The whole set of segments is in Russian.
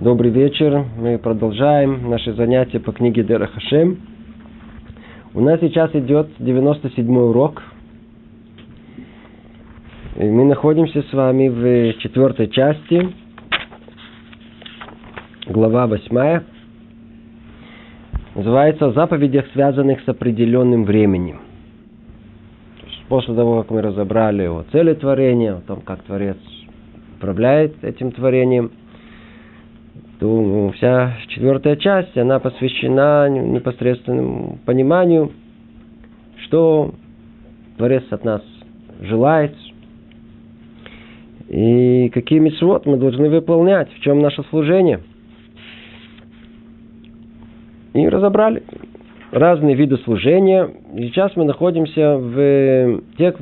Добрый вечер. Мы продолжаем наши занятия по книге Дера Хашем. У нас сейчас идет 97 урок. И мы находимся с вами в четвертой части, глава 8. Называется «О заповедях, связанных с определенным временем». После того, как мы разобрали о цели творения, о том, как Творец управляет этим творением – то ну, вся четвертая часть, она посвящена непосредственному пониманию, что Творец от нас желает, и какие митцвот мы должны выполнять, в чем наше служение. И разобрали разные виды служения. Сейчас мы находимся в тех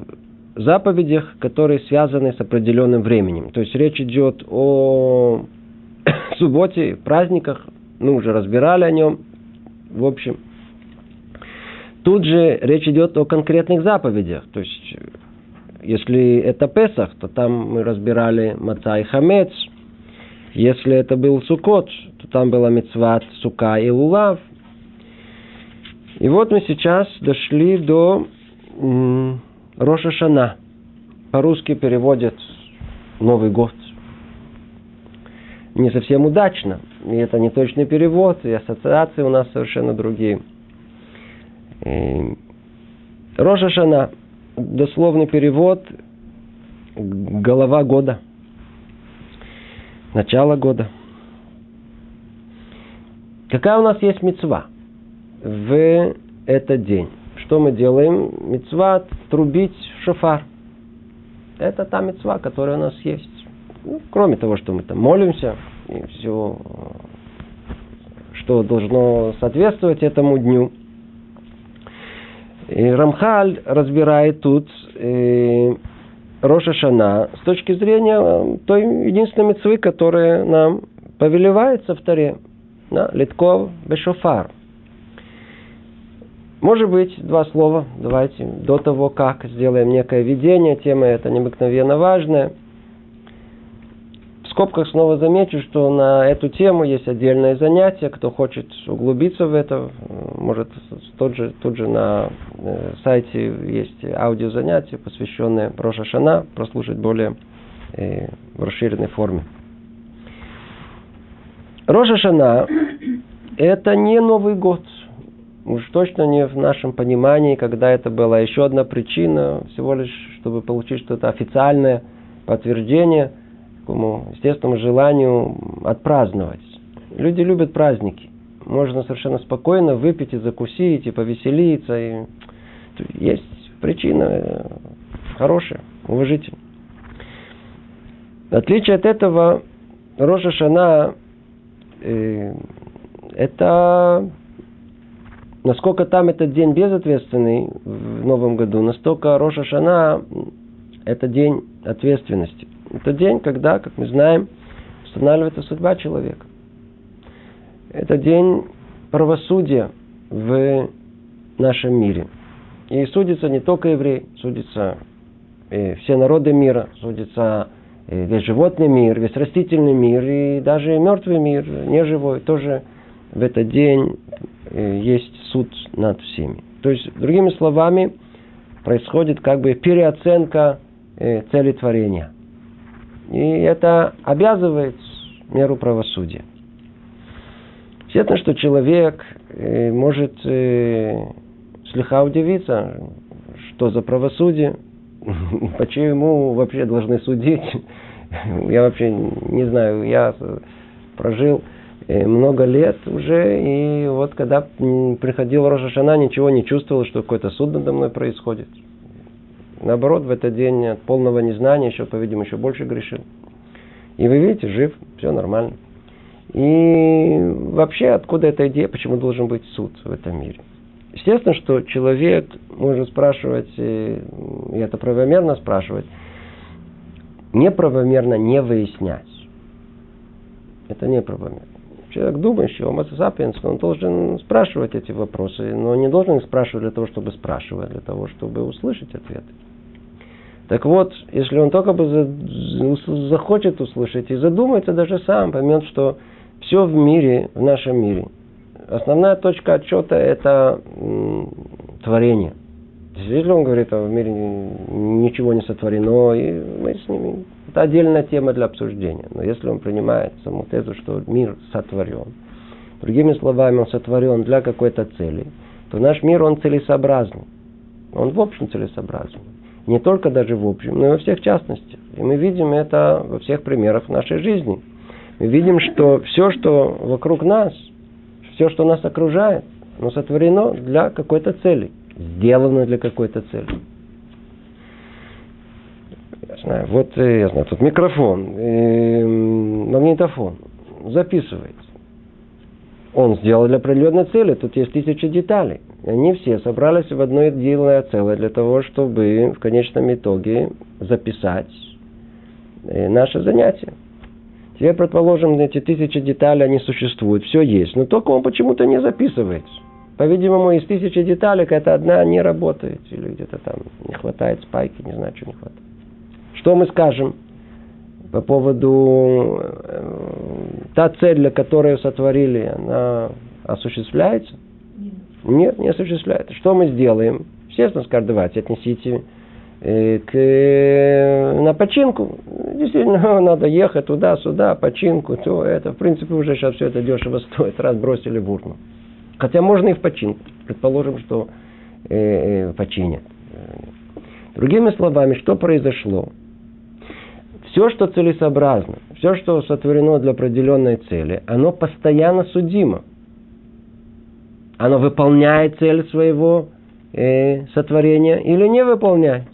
заповедях, которые связаны с определенным временем. То есть речь идет о субботе, праздниках, мы уже разбирали о нем, в общем. Тут же речь идет о конкретных заповедях, то есть если это Песах, то там мы разбирали Маца и Хамец. Если это был Сукот, то там была Мецват, Сука и Лулав. И вот мы сейчас дошли до Роша Шана. По-русски переводят Новый год не совсем удачно. И это не точный перевод, и ассоциации у нас совершенно другие. Роша Шана, дословный перевод, голова года, начало года. Какая у нас есть мецва в этот день? Что мы делаем? Мецва трубить шофар. Это та мецва, которая у нас есть. Ну, кроме того, что мы там молимся, и все, что должно соответствовать этому дню. И Рамхаль разбирает тут э, Роша Шана с точки зрения э, той единственной мецвы, которая нам повелевается в Таре. Да, Литков Бешофар. Может быть, два слова, давайте, до того, как сделаем некое видение, тема эта необыкновенно важная – скобках снова замечу, что на эту тему есть отдельное занятие. Кто хочет углубиться в это, может тот же, тут же на э, сайте есть аудиозанятие, посвященное Роша Шана, прослушать более э, в расширенной форме. Роша Шана – это не Новый год. Уж точно не в нашем понимании, когда это была еще одна причина, всего лишь, чтобы получить что-то официальное подтверждение – такому естественному желанию отпраздновать. Люди любят праздники. Можно совершенно спокойно выпить и закусить, и повеселиться. И... Есть причина э, хорошая, уважительная. В отличие от этого, Рожа Шана э, это насколько там этот день безответственный в Новом году, настолько Роша Шана это день ответственности. Это день, когда, как мы знаем, устанавливается судьба человека. Это день правосудия в нашем мире. И судится не только евреи, судится и все народы мира, судится весь животный мир, весь растительный мир и даже мертвый мир, неживой, тоже в этот день есть суд над всеми. То есть, другими словами, происходит как бы переоценка цели творения – и это обязывает меру правосудия. Естественно, что человек э, может э, слегка удивиться, что за правосудие, почему вообще должны судить. Я вообще не знаю, я прожил э, много лет уже, и вот когда приходил Рожашана, ничего не чувствовал, что какой-то суд надо мной происходит. Наоборот, в этот день от полного незнания еще, по-видимому, еще больше грешил. И вы видите, жив, все нормально. И вообще, откуда эта идея, почему должен быть суд в этом мире? Естественно, что человек, можно спрашивать, и это правомерно спрашивать, неправомерно не выяснять. Это неправомерно. Человек думающий, homo sapiens, он должен спрашивать эти вопросы, но не должен их спрашивать для того, чтобы спрашивать, для того, чтобы услышать ответы. Так вот, если он только бы захочет услышать и задумается даже сам, поймет, что все в мире, в нашем мире, основная точка отчета – это творение. Если он говорит, что в мире ничего не сотворено, и мы с ними... Это отдельная тема для обсуждения. Но если он принимает саму тезу, что мир сотворен, другими словами, он сотворен для какой-то цели, то наш мир, он целесообразный. Он в общем целесообразен. Не только даже в общем, но и во всех частностях. И мы видим это во всех примерах нашей жизни. Мы видим, что все, что вокруг нас, все, что нас окружает, оно сотворено для какой-то цели, сделано для какой-то цели. Я знаю, вот э, я знаю, тут микрофон, э, магнитофон записывается. Он сделал для определенной цели, тут есть тысячи деталей. И они все собрались в одно единое целое для того, чтобы в конечном итоге записать э, наше занятие. Теперь, предположим, эти тысячи деталей, они существуют, все есть, но только он почему-то не записывается. По-видимому, из тысячи деталек это одна не работает, или где-то там не хватает спайки, не знаю, что не хватает. Что мы скажем по поводу э, та цель, для которой сотворили, она осуществляется? Нет, не осуществляется. Что мы сделаем? Естественно, скажем, давайте отнесите э, к, на починку. Действительно, надо ехать туда-сюда, починку, то это. В принципе, уже сейчас все это дешево стоит, раз бросили в урну. Хотя можно и в починку. Предположим, что э, э, починят. Другими словами, что произошло? Все, что целесообразно, все, что сотворено для определенной цели, оно постоянно судимо – оно выполняет цель своего э, сотворения или не выполняет.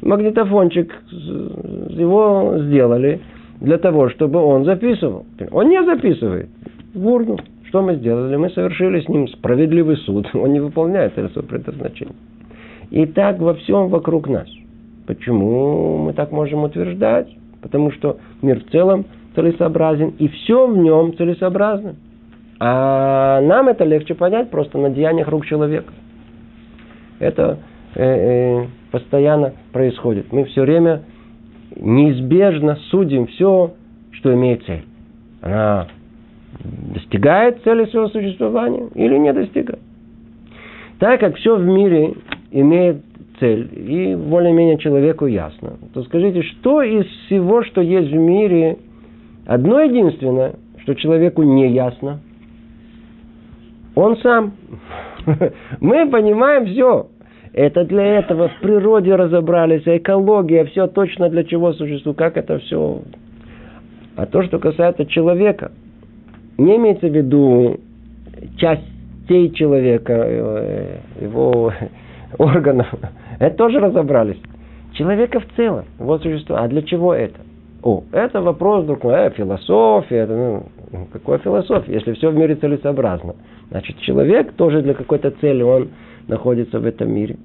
Магнитофончик его сделали для того, чтобы он записывал. Он не записывает в урну. Что мы сделали? Мы совершили с ним справедливый суд. Он не выполняет это свое предназначение. И так во всем вокруг нас. Почему мы так можем утверждать? Потому что мир в целом целесообразен, и все в нем целесообразно. А нам это легче понять просто на деяниях рук человека. Это э, э, постоянно происходит. Мы все время неизбежно судим все, что имеет цель. Она достигает цели своего существования или не достигает. Так как все в мире имеет цель, и более-менее человеку ясно, то скажите, что из всего, что есть в мире, одно единственное, что человеку не ясно, он сам. Мы понимаем все. Это для этого в природе разобрались, экология, все точно для чего существует, как это все. А то, что касается человека, не имеется в виду частей человека, э, его органов. Это тоже разобрались. Человека в целом, вот существо. А для чего это? О, это вопрос другой, э, философия, это, ну, какая философия, если все в мире целесообразно. Значит, человек тоже для какой-то цели, он находится в этом мире.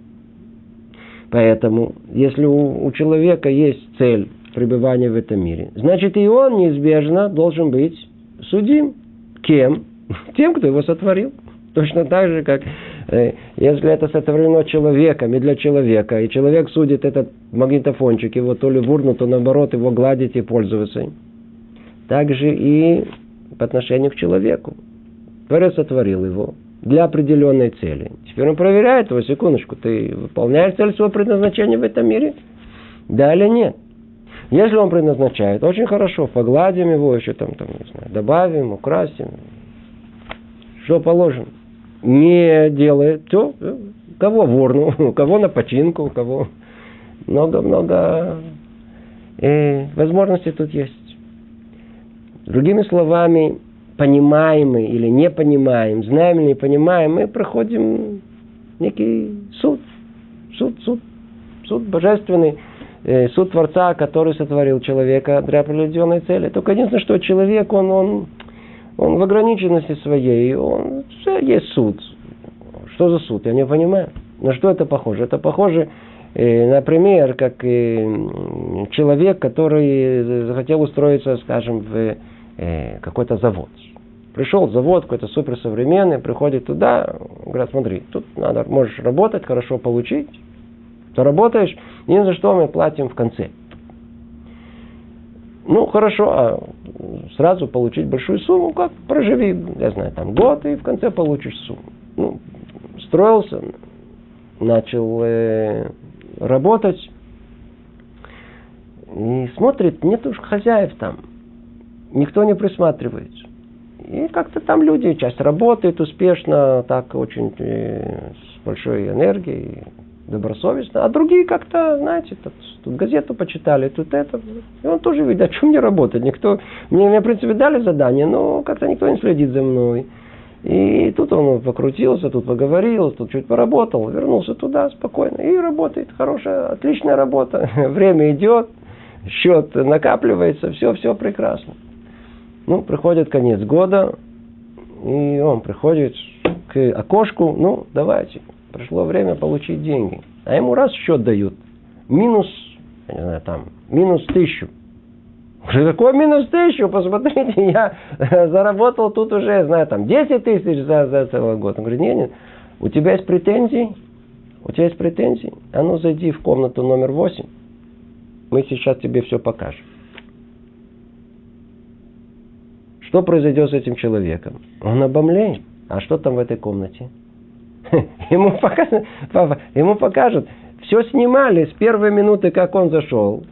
Поэтому, если у, у человека есть цель пребывания в этом мире, значит и он неизбежно должен быть судим. Кем? Тем, кто его сотворил. Точно так же, как э, если это сотворено человеком и для человека, и человек судит этот магнитофончик, его то ли в то наоборот его гладить и пользоваться им. Также и по отношению к человеку. Творец сотворил его для определенной цели. Теперь он проверяет его, секундочку, ты выполняешь цель своего предназначения в этом мире? Да или нет? Если он предназначает, очень хорошо, погладим его еще там, там не знаю, добавим, украсим. Что положено? Не делает, то кого в урну, кого на починку, кого много-много э, возможностей тут есть. Другими словами, понимаем мы или не понимаем, знаем или не понимаем, мы проходим некий суд. Суд, суд, суд божественный, э, суд Творца, который сотворил человека для определенной цели. Только единственное, что человек, он, он, он в ограниченности своей, он, все есть суд. Что за суд? Я не понимаю. На что это похоже? Это похоже, э, например, как э, человек, который захотел устроиться, скажем, в э, какой-то завод. Пришел завод какой-то суперсовременный, приходит туда, говорят, смотри, тут надо, можешь работать, хорошо получить, то работаешь, и за что мы платим в конце. Ну, хорошо, а сразу получить большую сумму, как проживи, я знаю, там год, и в конце получишь сумму. Ну, строился, начал э, работать, и смотрит, нет уж хозяев там. Никто не присматривается. И как-то там люди, часть работает успешно, так очень э, с большой энергией, добросовестно, а другие как-то, знаете, тут, тут газету почитали, тут это. И он тоже видит, а что мне работать? Никто, мне, мне, в принципе, дали задание, но как-то никто не следит за мной. И тут он покрутился, тут поговорил, тут чуть поработал, вернулся туда спокойно и работает. Хорошая, отличная работа. Время идет, счет накапливается, все, все прекрасно. Ну, приходит конец года, и он приходит к окошку, ну, давайте, пришло время получить деньги. А ему раз счет дают, минус, я не знаю, там, минус тысячу. Какой минус тысячу? Посмотрите, я заработал тут уже, знаю, там 10 тысяч за, за целый год. Он говорит, нет, нет, у тебя есть претензии? У тебя есть претензии? А ну зайди в комнату номер 8. Мы сейчас тебе все покажем. Что произойдет с этим человеком? Он обомлеет. А что там в этой комнате? Ему покажут, папа, ему покажут. Все снимали с первой минуты, как он зашел.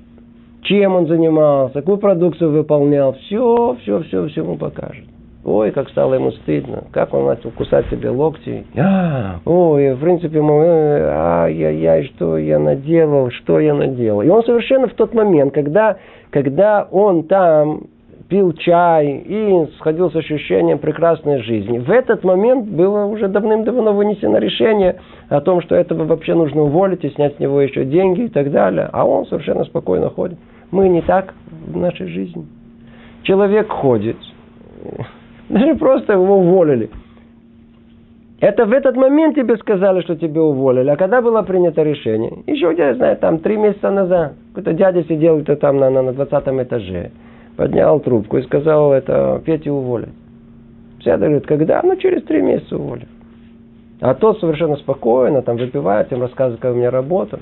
Чем он занимался, какую продукцию выполнял. Все, все, все, все ему покажут. Ой, как стало ему стыдно, как он начал кусать себе локти. А, ой, в принципе, мы, ай-яй-яй, что я наделал, что я наделал. И он совершенно в тот момент, когда, когда он там пил чай и сходил с ощущением прекрасной жизни. В этот момент было уже давным-давно вынесено решение о том, что этого вообще нужно уволить и снять с него еще деньги и так далее. А он совершенно спокойно ходит. Мы не так в нашей жизни. Человек ходит, даже просто его уволили. Это в этот момент тебе сказали, что тебя уволили. А когда было принято решение? Еще, я знаю, там три месяца назад. Какой-то дядя сидел где-то там на, на, на 20 этаже поднял трубку и сказал, это Петя уволят. Все говорят, когда? Ну, через три месяца уволят. А тот совершенно спокойно, там выпивает, им рассказывает, как у меня работа.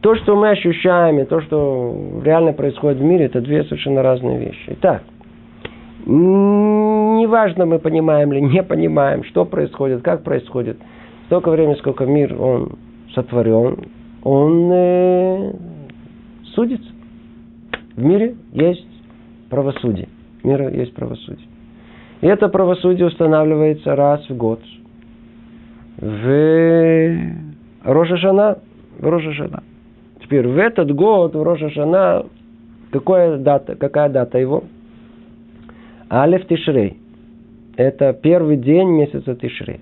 То, что мы ощущаем, и то, что реально происходит в мире, это две совершенно разные вещи. Итак, неважно, мы понимаем или не понимаем, что происходит, как происходит, столько времени, сколько мир, он сотворен, он э, судится. В мире есть правосудие. В мире есть правосудие. И это правосудие устанавливается раз в год. В Рожешана. В Рожешана. Теперь в этот год, в Рожешана, какая дата, какая дата его? Алеф Тишрей. Это первый день месяца Тишрей.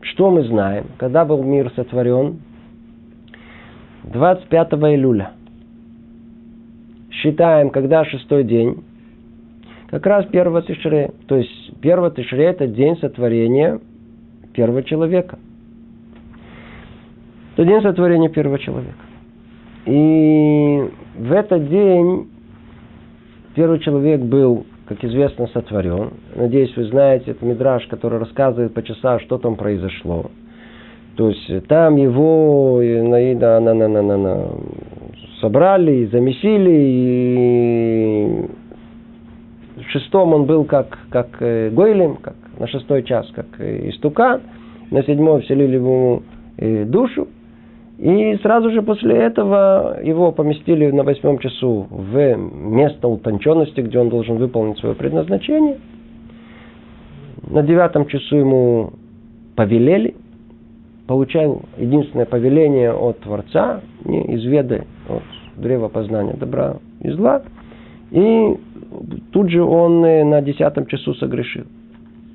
Что мы знаем? Когда был мир сотворен? 25 июля – считаем, когда шестой день, как раз первого тишре. То есть первого тишре это день сотворения первого человека. Это день сотворения первого человека. И в этот день первый человек был, как известно, сотворен. Надеюсь, вы знаете, это мидраж, который рассказывает по часам, что там произошло. То есть там его на, на, на, на, на, на, собрали, и замесили, и в шестом он был как, как э, Гойлем, как на шестой час, как э, истукан, на седьмой вселили ему э, душу, и сразу же после этого его поместили на восьмом часу в место утонченности, где он должен выполнить свое предназначение. На девятом часу ему повелели, получал единственное повеление от Творца, не изведай от древа познания добра и зла. И тут же он э, на десятом часу согрешил.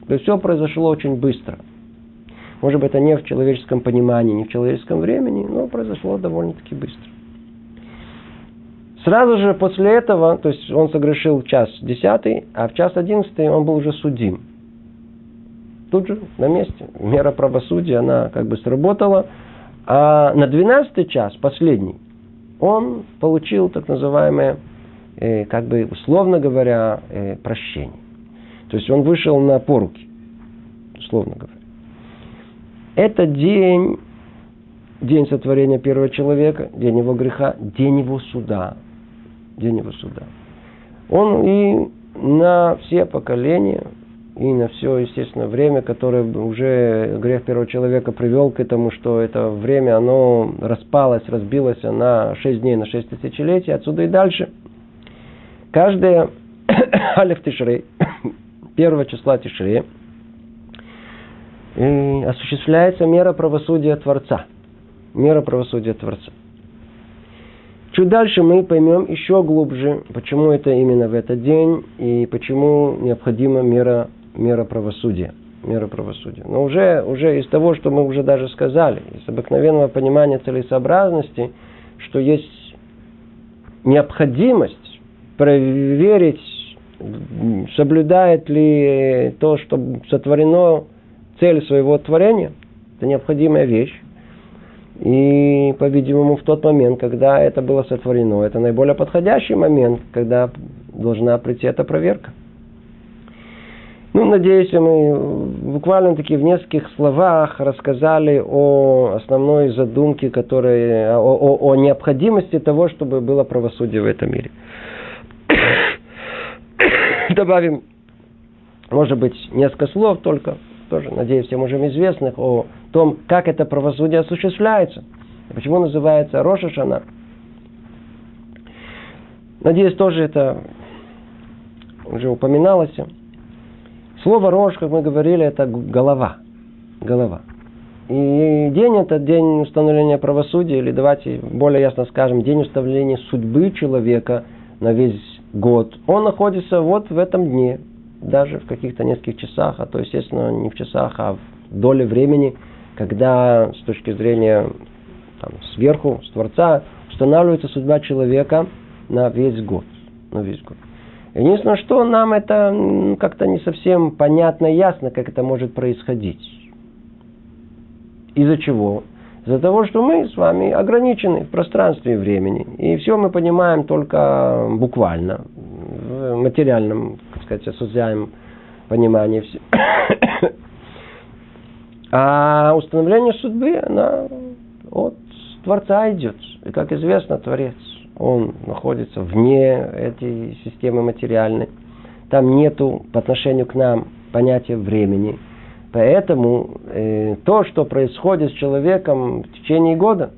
То есть все произошло очень быстро. Может быть, это не в человеческом понимании, не в человеческом времени, но произошло довольно-таки быстро. Сразу же после этого, то есть он согрешил в час десятый, а в час одиннадцатый он был уже судим. Тут же, на месте. Мера правосудия, она как бы сработала. А на двенадцатый час, последний, он получил так называемое, э, как бы условно говоря, э, прощение. То есть он вышел на поруки, условно говоря. Это день, день сотворения первого человека, день его греха, день его суда. День его суда. Он и на все поколения, и на все, естественно, время, которое уже грех первого человека привел к этому, что это время, оно распалось, разбилось на 6 дней, на 6 тысячелетий, отсюда и дальше. Каждое Алиф Тишрей, первого числа Тишрея, осуществляется мера правосудия Творца. Мера правосудия Творца. Чуть дальше мы поймем еще глубже, почему это именно в этот день и почему необходима мера, мера правосудия. Мера правосудия. Но уже, уже из того, что мы уже даже сказали, из обыкновенного понимания целесообразности, что есть необходимость проверить, соблюдает ли то, что сотворено цель своего творения. Это необходимая вещь. И, по-видимому, в тот момент, когда это было сотворено, это наиболее подходящий момент, когда должна прийти эта проверка. Ну, надеюсь, мы буквально таки в нескольких словах рассказали о основной задумке, которая, о, о, о необходимости того, чтобы было правосудие в этом мире. Добавим, может быть, несколько слов только тоже, надеюсь, всем уже известных, о том, как это правосудие осуществляется. Почему называется Роша. Надеюсь, тоже это уже упоминалось. Слово Рош, как мы говорили, это голова. Голова. И день это день установления правосудия, или давайте более ясно скажем, день установления судьбы человека на весь год. Он находится вот в этом дне, даже в каких-то нескольких часах, а то, естественно, не в часах, а в доле времени, когда с точки зрения там, сверху, с Творца, устанавливается судьба человека на весь год. На весь год. Единственное, что нам это как-то не совсем понятно и ясно, как это может происходить. Из-за чего? Из-за того, что мы с вами ограничены в пространстве и времени. И все мы понимаем только буквально, в материальном сказать, осуществляем понимание. А установление судьбы, она от Творца идет. И, как известно, Творец, он находится вне этой системы материальной. Там нету по отношению к нам понятия времени. Поэтому э, то, что происходит с человеком в течение года,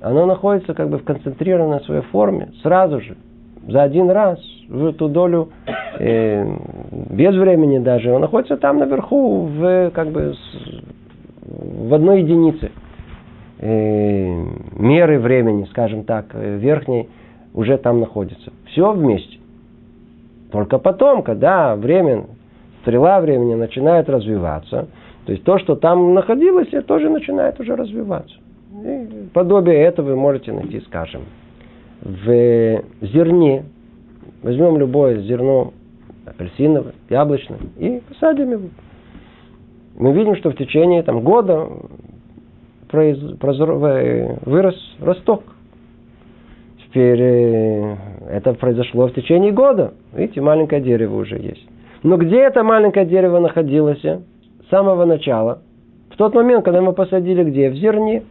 оно находится как бы в концентрированной своей форме сразу же, за один раз в эту долю, э, без времени даже, он находится там наверху, в, как бы, в одной единице э, меры времени, скажем так, э, верхней, уже там находится. Все вместе. Только потом, когда время, стрела времени начинает развиваться, то есть то, что там находилось, тоже начинает уже развиваться. И подобие этого вы можете найти, скажем, в зерне, возьмем любое зерно, апельсиновое, яблочное, и посадим его. Мы видим, что в течение там, года произ, прозор, вырос росток. Теперь э, это произошло в течение года. Видите, маленькое дерево уже есть. Но где это маленькое дерево находилось? С самого начала. В тот момент, когда мы посадили где? В зерне.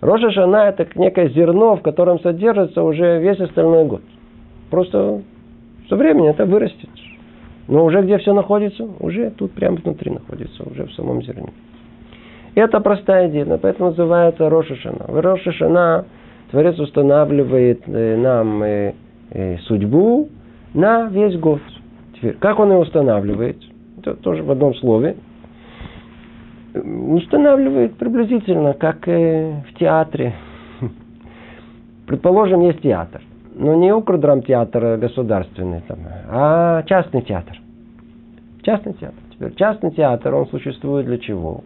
Рожа Шана это некое зерно, в котором содержится уже весь остальной год. Просто со временем это вырастет. Но уже где все находится? Уже тут прямо внутри находится, уже в самом зерне. Это простая идея, поэтому называется Роша Шана. В Роша Шана Творец устанавливает э, нам э, э, судьбу на весь год. Теперь, как он ее устанавливает? Это тоже в одном слове устанавливает приблизительно, как в театре. Предположим, есть театр. Но не Укрдрамтеатр государственный, там, а частный театр. Частный театр. Теперь частный театр, он существует для чего?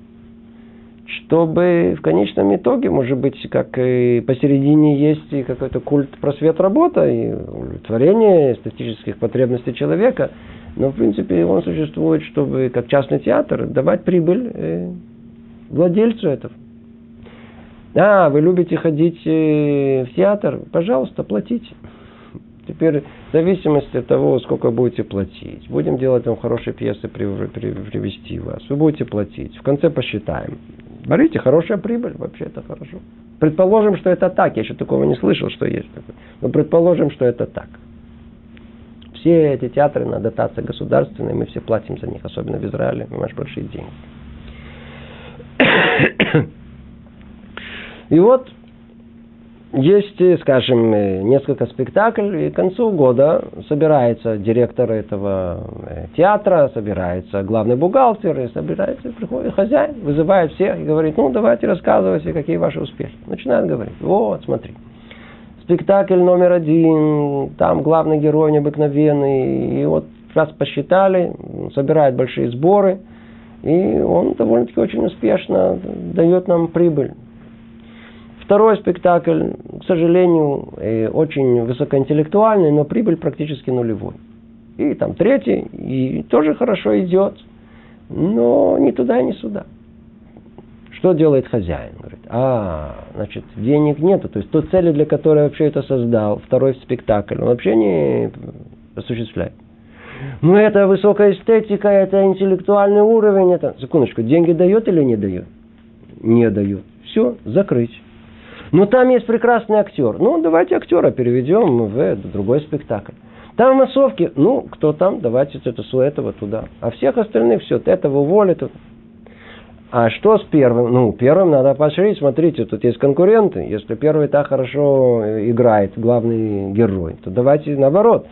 Чтобы в конечном итоге, может быть, как и посередине есть и какой-то культ просвет работа и удовлетворение эстетических потребностей человека – но, в принципе, он существует, чтобы, как частный театр, давать прибыль э, владельцу этого. А, вы любите ходить э, в театр? Пожалуйста, платите. Теперь в зависимости от того, сколько будете платить. Будем делать вам хорошие пьесы, привести вас. Вы будете платить. В конце посчитаем. Смотрите, хорошая прибыль, вообще это хорошо. Предположим, что это так. Я еще такого не слышал, что есть такое. Но предположим, что это так. Все эти театры на дотации государственные, мы все платим за них, особенно в Израиле, понимаешь, большие деньги. И вот есть, скажем, несколько спектаклей, и к концу года собирается директор этого э, театра, собирается главный бухгалтер, и собирается, приходит хозяин, вызывает всех и говорит, ну, давайте рассказывайте, какие ваши успехи. Начинает говорить, вот, смотри, спектакль номер один, там главный герой необыкновенный, и вот раз посчитали, собирает большие сборы, и он довольно-таки очень успешно дает нам прибыль. Второй спектакль, к сожалению, э, очень высокоинтеллектуальный, но прибыль практически нулевой. И там третий, и тоже хорошо идет, но ни туда, ни сюда. Что делает хозяин? Говорит, а, значит, денег нету. То есть той цели, для которой вообще это создал, второй спектакль, он вообще не осуществляет. Ну, это высокая эстетика, это интеллектуальный уровень, это... Секундочку, деньги дает или не дает? Не дает. Все, закрыть. Но там есть прекрасный актер. Ну, давайте актера переведем в другой спектакль. Там массовки, ну, кто там, давайте это с этого туда. А всех остальных все, этого уволят. А что с первым? Ну, первым надо поощрить. Смотрите, тут есть конкуренты. Если первый так хорошо играет, главный герой, то давайте наоборот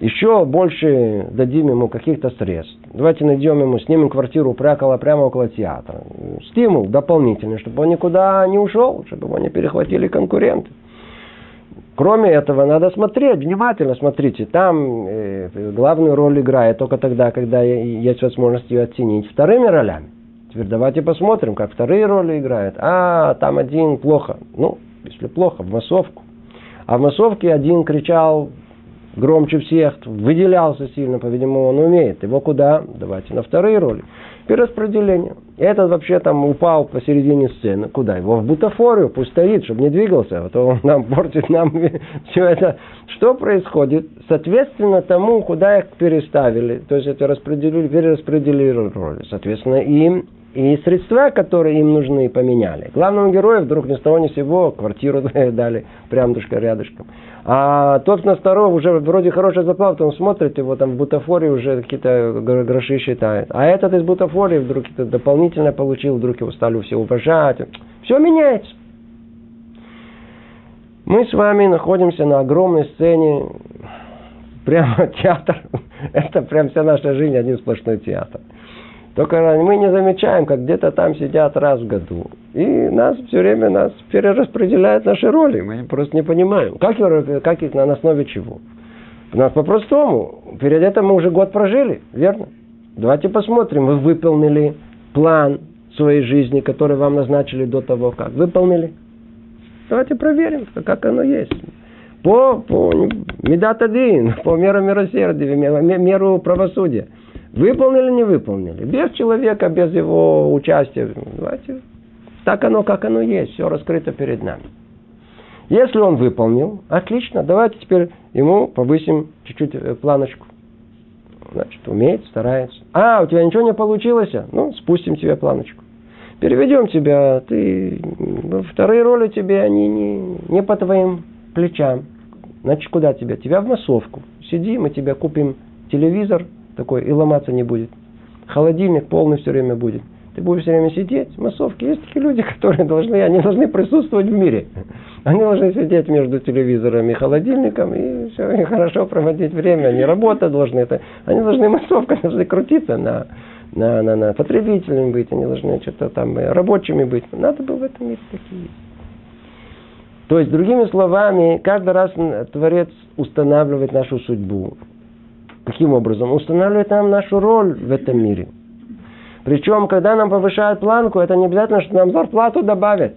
еще больше дадим ему каких-то средств. Давайте найдем ему, снимем квартиру прямо, прямо около театра. Стимул дополнительный, чтобы он никуда не ушел, чтобы его не перехватили конкуренты. Кроме этого, надо смотреть, внимательно смотрите. Там э, главную роль играет только тогда, когда есть возможность ее оценить вторыми ролями. Теперь давайте посмотрим, как вторые роли играют. А, там один плохо. Ну, если плохо, в массовку. А в массовке один кричал громче всех, выделялся сильно, по-видимому, он умеет. Его куда? Давайте на вторые роли. Перераспределение. Этот вообще там упал посередине сцены. Куда? Его в бутафорию, пусть стоит, чтобы не двигался, а то он нам портит нам все это. Что происходит? Соответственно тому, куда их переставили, то есть это распределили, перераспределили роли. Соответственно, им и средства, которые им нужны, поменяли. Главному герою вдруг ни с того ни сего квартиру дали прям рядышком. А тот на второго уже вроде хорошая зарплата, он смотрит, его там в бутафории уже какие-то гроши считает. А этот из бутафории вдруг это дополнительно получил, вдруг его стали все уважать. Все меняется. Мы с вами находимся на огромной сцене, прямо театр. Это прям вся наша жизнь, один сплошной театр. Только мы не замечаем, как где-то там сидят раз в году. И нас все время нас перераспределяют наши роли. Мы просто не понимаем. Как, как их на основе чего? У нас по-простому. Перед этим мы уже год прожили, верно? Давайте посмотрим, вы выполнили план своей жизни, который вам назначили до того, как. Выполнили? Давайте проверим, как оно есть. По, по медат один, по меру милосердия, меру правосудия. Выполнили, не выполнили. Без человека, без его участия. Давайте. Так оно, как оно есть. Все раскрыто перед нами. Если он выполнил, отлично, давайте теперь ему повысим чуть-чуть э, планочку. Значит, умеет, старается. А, у тебя ничего не получилось? Ну, спустим тебе планочку. Переведем тебя, ты вторые роли тебе, они не, не по твоим плечам. Значит, куда тебя? Тебя в массовку. Сиди, мы тебе купим телевизор, такой и ломаться не будет. Холодильник полный все время будет. Ты будешь все время сидеть, массовки. Есть такие люди, которые должны, они должны присутствовать в мире. Они должны сидеть между телевизором и холодильником и все, и хорошо проводить время. Они работать должны. Это, они должны массовка, должны крутиться на, на, на, на потребителями быть, они должны что-то там рабочими быть. Надо было в этом мире такие То есть, другими словами, каждый раз Творец устанавливает нашу судьбу. Каким образом? Устанавливает нам нашу роль в этом мире. Причем, когда нам повышают планку, это не обязательно, что нам зарплату добавят.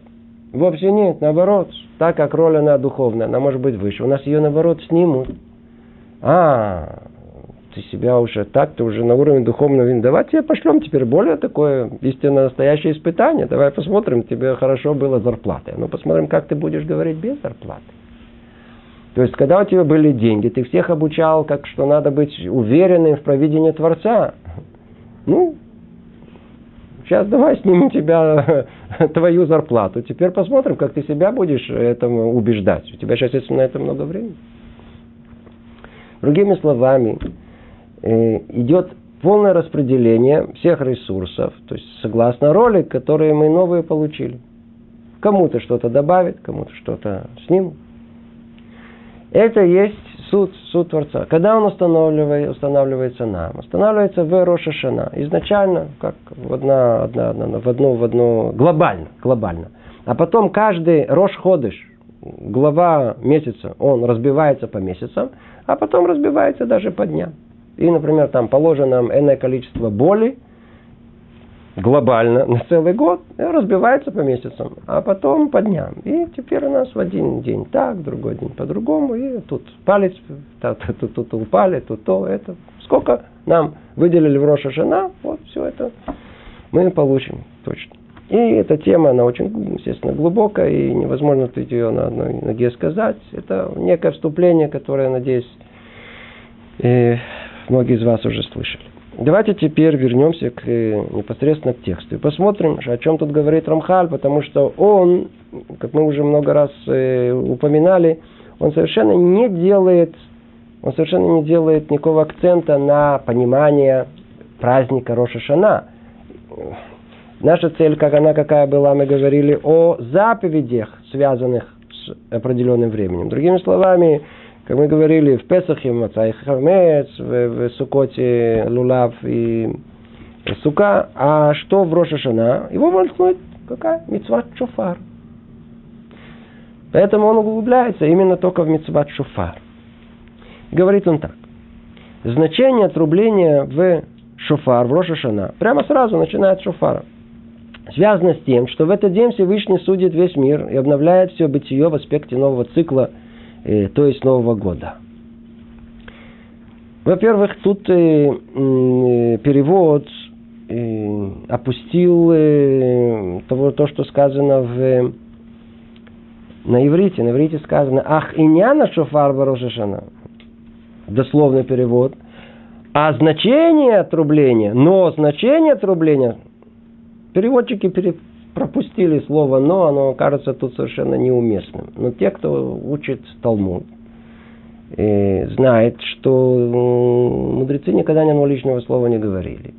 Вовсе нет, наоборот. Так как роль она духовная, она может быть выше. У нас ее, наоборот, снимут. А, ты себя уже так, ты уже на уровне духовного. Давайте тебе пошлем теперь более такое истинно настоящее испытание. Давай посмотрим, тебе хорошо было зарплата. Ну, посмотрим, как ты будешь говорить без зарплаты. То есть, когда у тебя были деньги, ты всех обучал, как что надо быть уверенным в провидении Творца. Ну, сейчас давай снимем тебя твою зарплату. Теперь посмотрим, как ты себя будешь этому убеждать. У тебя сейчас есть на это много времени. Другими словами, э, идет полное распределение всех ресурсов, то есть согласно роли, которые мы новые получили. Кому-то что-то добавит, кому-то что-то снимут. Это есть суд, суд Творца. Когда он устанавливает, устанавливается нам? Устанавливается в Роша Шана. Изначально, как в, одна, одна, одна, в одно, в одно, глобально, глобально. А потом каждый Рош Ходыш, глава месяца, он разбивается по месяцам, а потом разбивается даже по дням. И, например, там положено нам энное количество боли, глобально на целый год разбивается по месяцам, а потом по дням. И теперь у нас в один день так, другой день по-другому, и тут палец, тут, тут, тут упали, тут то, это. Сколько нам выделили в Роша Жена, вот все это мы получим точно. И эта тема, она очень, естественно, глубокая, и невозможно тут ее на одной ноге сказать. Это некое вступление, которое, надеюсь, многие из вас уже слышали. Давайте теперь вернемся к, э, непосредственно к тексту и посмотрим, о чем тут говорит Рамхаль, потому что он, как мы уже много раз э, упоминали, он совершенно не делает, он совершенно не делает никакого акцента на понимание праздника Роша Шана. Наша цель, как она какая была, мы говорили о заповедях, связанных с определенным временем. Другими словами, как мы говорили, в Песахе Мацай Хамец, в, в Сукоте Лулав и Сука. А что в Рошашана? Его волнует какая? Мецват Шофар. Поэтому он углубляется именно только в Мецват Шофар. Говорит он так. Значение отрубления в шофар, в Рошашана, прямо сразу начинает с шофара. Связано с тем, что в этот день Всевышний судит весь мир и обновляет все бытие в аспекте нового цикла – то есть Нового года. Во-первых, тут э, э, перевод э, опустил э, того, то, что сказано в, на иврите. На иврите сказано «Ах, иняна шофар барошашана». Дословный перевод. А значение отрубления, но значение отрубления, переводчики пере, пропустили слово «но», оно кажется тут совершенно неуместным. Но те, кто учит Талмуд, знает, что мудрецы никогда ни одного личного слова не говорили.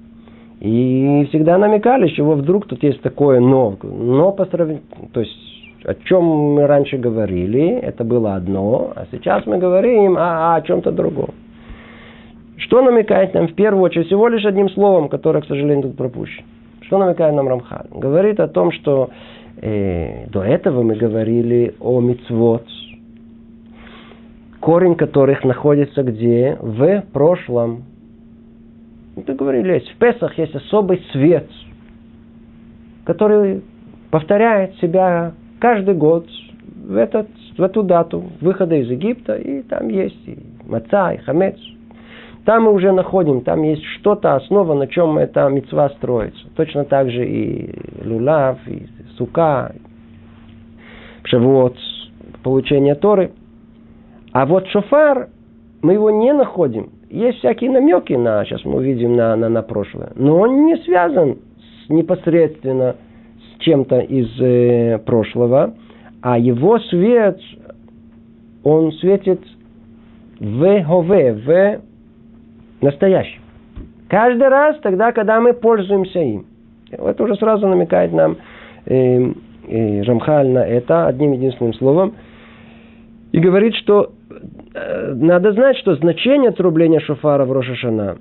И всегда намекали, чего вдруг тут есть такое «но». Но по сравнению... То есть, о чем мы раньше говорили, это было одно, а сейчас мы говорим о, о чем-то другом. Что намекает нам в первую очередь всего лишь одним словом, которое, к сожалению, тут пропущено. Что намекает нам Рамхан? Говорит о том, что э, до этого мы говорили о мицвод, корень которых находится где? В прошлом. Мы говорили, есть в Песах есть особый свет, который повторяет себя каждый год в, этот, в эту дату выхода из Египта, и там есть и маца, и хамец, там мы уже находим, там есть что-то, основа, на чем эта мецва строится. Точно так же и лулав, и сука, шавуот, получение Торы. А вот шофар, мы его не находим. Есть всякие намеки на, сейчас мы увидим на, на, на прошлое. Но он не связан с, непосредственно с чем-то из э, прошлого. А его свет, он светит в Хове, в настоящим. Каждый раз тогда, когда мы пользуемся им. Это уже сразу намекает нам э, э, Рамхаль на это одним единственным словом. И говорит, что э, надо знать, что значение отрубления шофара в Рошашана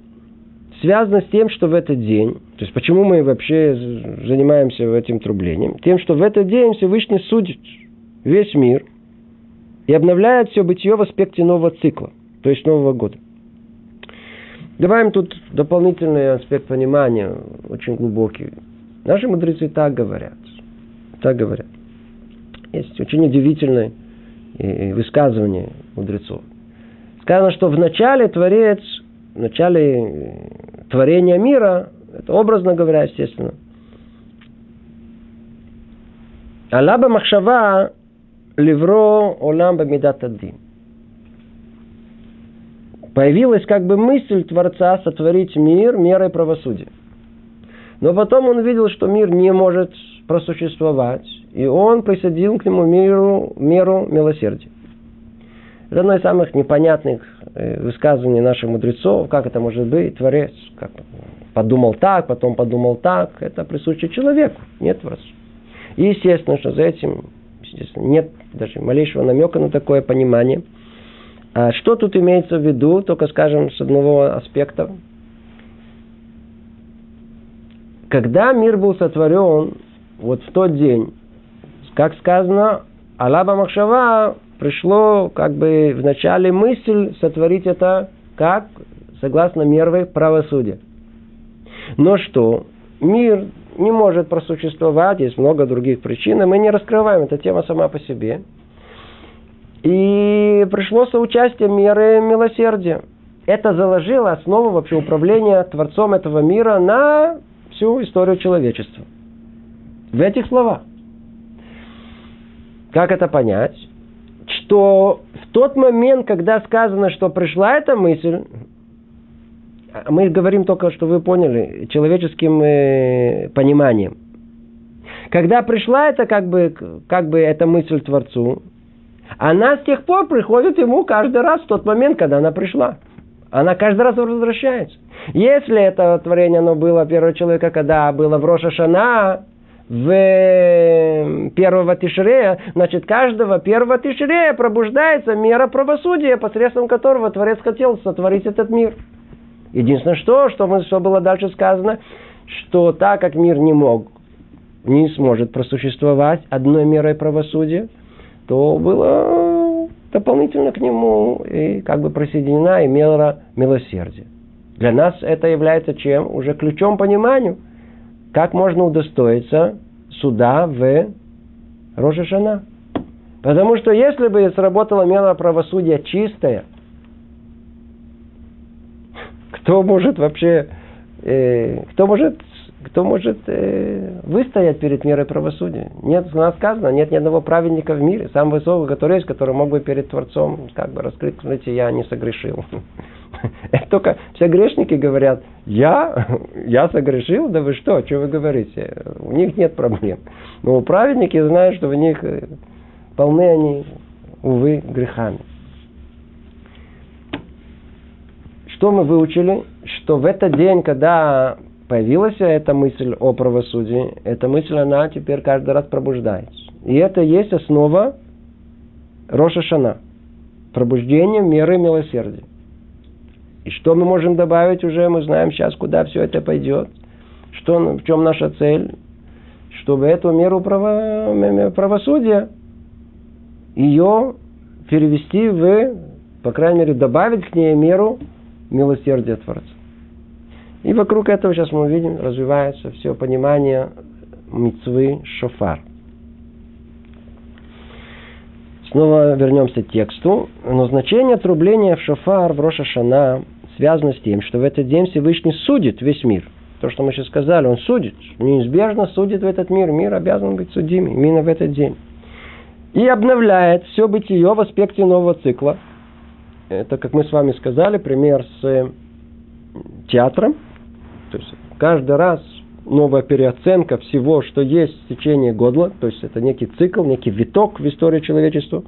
связано с тем, что в этот день, то есть почему мы вообще занимаемся этим трублением, тем, что в этот день Всевышний судит весь мир и обновляет все бытие в аспекте нового цикла, то есть Нового года. Добавим тут дополнительный аспект понимания, очень глубокий. Наши мудрецы так говорят. Так говорят. Есть очень удивительное высказывание мудрецов. Сказано, что в начале Творец, в начале э, творения мира, это образно говоря, естественно, Алаба Махшава Левро Олам Бамидат Адин появилась как бы мысль Творца сотворить мир мерой правосудия. Но потом он видел, что мир не может просуществовать, и он присадил к нему миру, меру милосердия. Это одно из самых непонятных э, высказываний наших мудрецов, как это может быть, Творец, как подумал так, потом подумал так, это присуще человеку, нет Творцу. И естественно, что за этим естественно, нет даже малейшего намека на такое понимание. А что тут имеется в виду, только скажем с одного аспекта. Когда мир был сотворен, вот в тот день, как сказано, Алаба Махшава пришло как бы в начале мысль сотворить это как? Согласно мервой правосудия. Но что? Мир не может просуществовать, есть много других причин, и мы не раскрываем, эта тема сама по себе. И пришло соучастие меры милосердия. Это заложило основу вообще управления Творцом этого мира на всю историю человечества. В этих словах. Как это понять? Что в тот момент, когда сказано, что пришла эта мысль, мы говорим только, что вы поняли, человеческим э, пониманием. Когда пришла это как бы, как бы эта мысль Творцу, она с тех пор приходит ему каждый раз в тот момент, когда она пришла. Она каждый раз возвращается. Если это творение оно было первого человека, когда было в Роша Шана, в э, первого Тишрея, значит, каждого первого Тишрея пробуждается мера правосудия, посредством которого Творец хотел сотворить этот мир. Единственное, что, что, мы, что было дальше сказано, что так как мир не мог, не сможет просуществовать одной мерой правосудия, то было дополнительно к нему и как бы присоединена и мера милосердия. Для нас это является чем? Уже ключом пониманию, как можно удостоиться суда в Рожешана. Потому что если бы сработала мера правосудия чистая – кто может вообще, э, кто может, кто может э, выстоять перед мерой правосудия? Нет, у нас сказано, нет ни одного праведника в мире, самого высокого, который есть, который мог бы перед Творцом как бы раскрыть, смотрите, я не согрешил. Это только все грешники говорят, я, я согрешил, да вы что, что вы говорите? У них нет проблем. Но праведники знают, что в них э, полны они, увы, грехами. Что мы выучили? Что в этот день, когда появилась эта мысль о правосудии, эта мысль, она теперь каждый раз пробуждается. И это есть основа Роша Шана. Пробуждение меры милосердия. И что мы можем добавить уже, мы знаем сейчас, куда все это пойдет. Что, в чем наша цель? Чтобы эту меру право, правосудия, ее перевести в, по крайней мере, добавить к ней меру милосердие Творца. И вокруг этого сейчас мы увидим, развивается все понимание мицвы шофар. Снова вернемся к тексту. Но значение отрубления в шофар в Роша Шана связано с тем, что в этот день Всевышний судит весь мир. То, что мы сейчас сказали, он судит, неизбежно судит в этот мир. Мир обязан быть судим именно в этот день. И обновляет все бытие в аспекте нового цикла – это, как мы с вами сказали, пример с театром. То есть каждый раз новая переоценка всего, что есть в течение года. То есть это некий цикл, некий виток в истории человечества.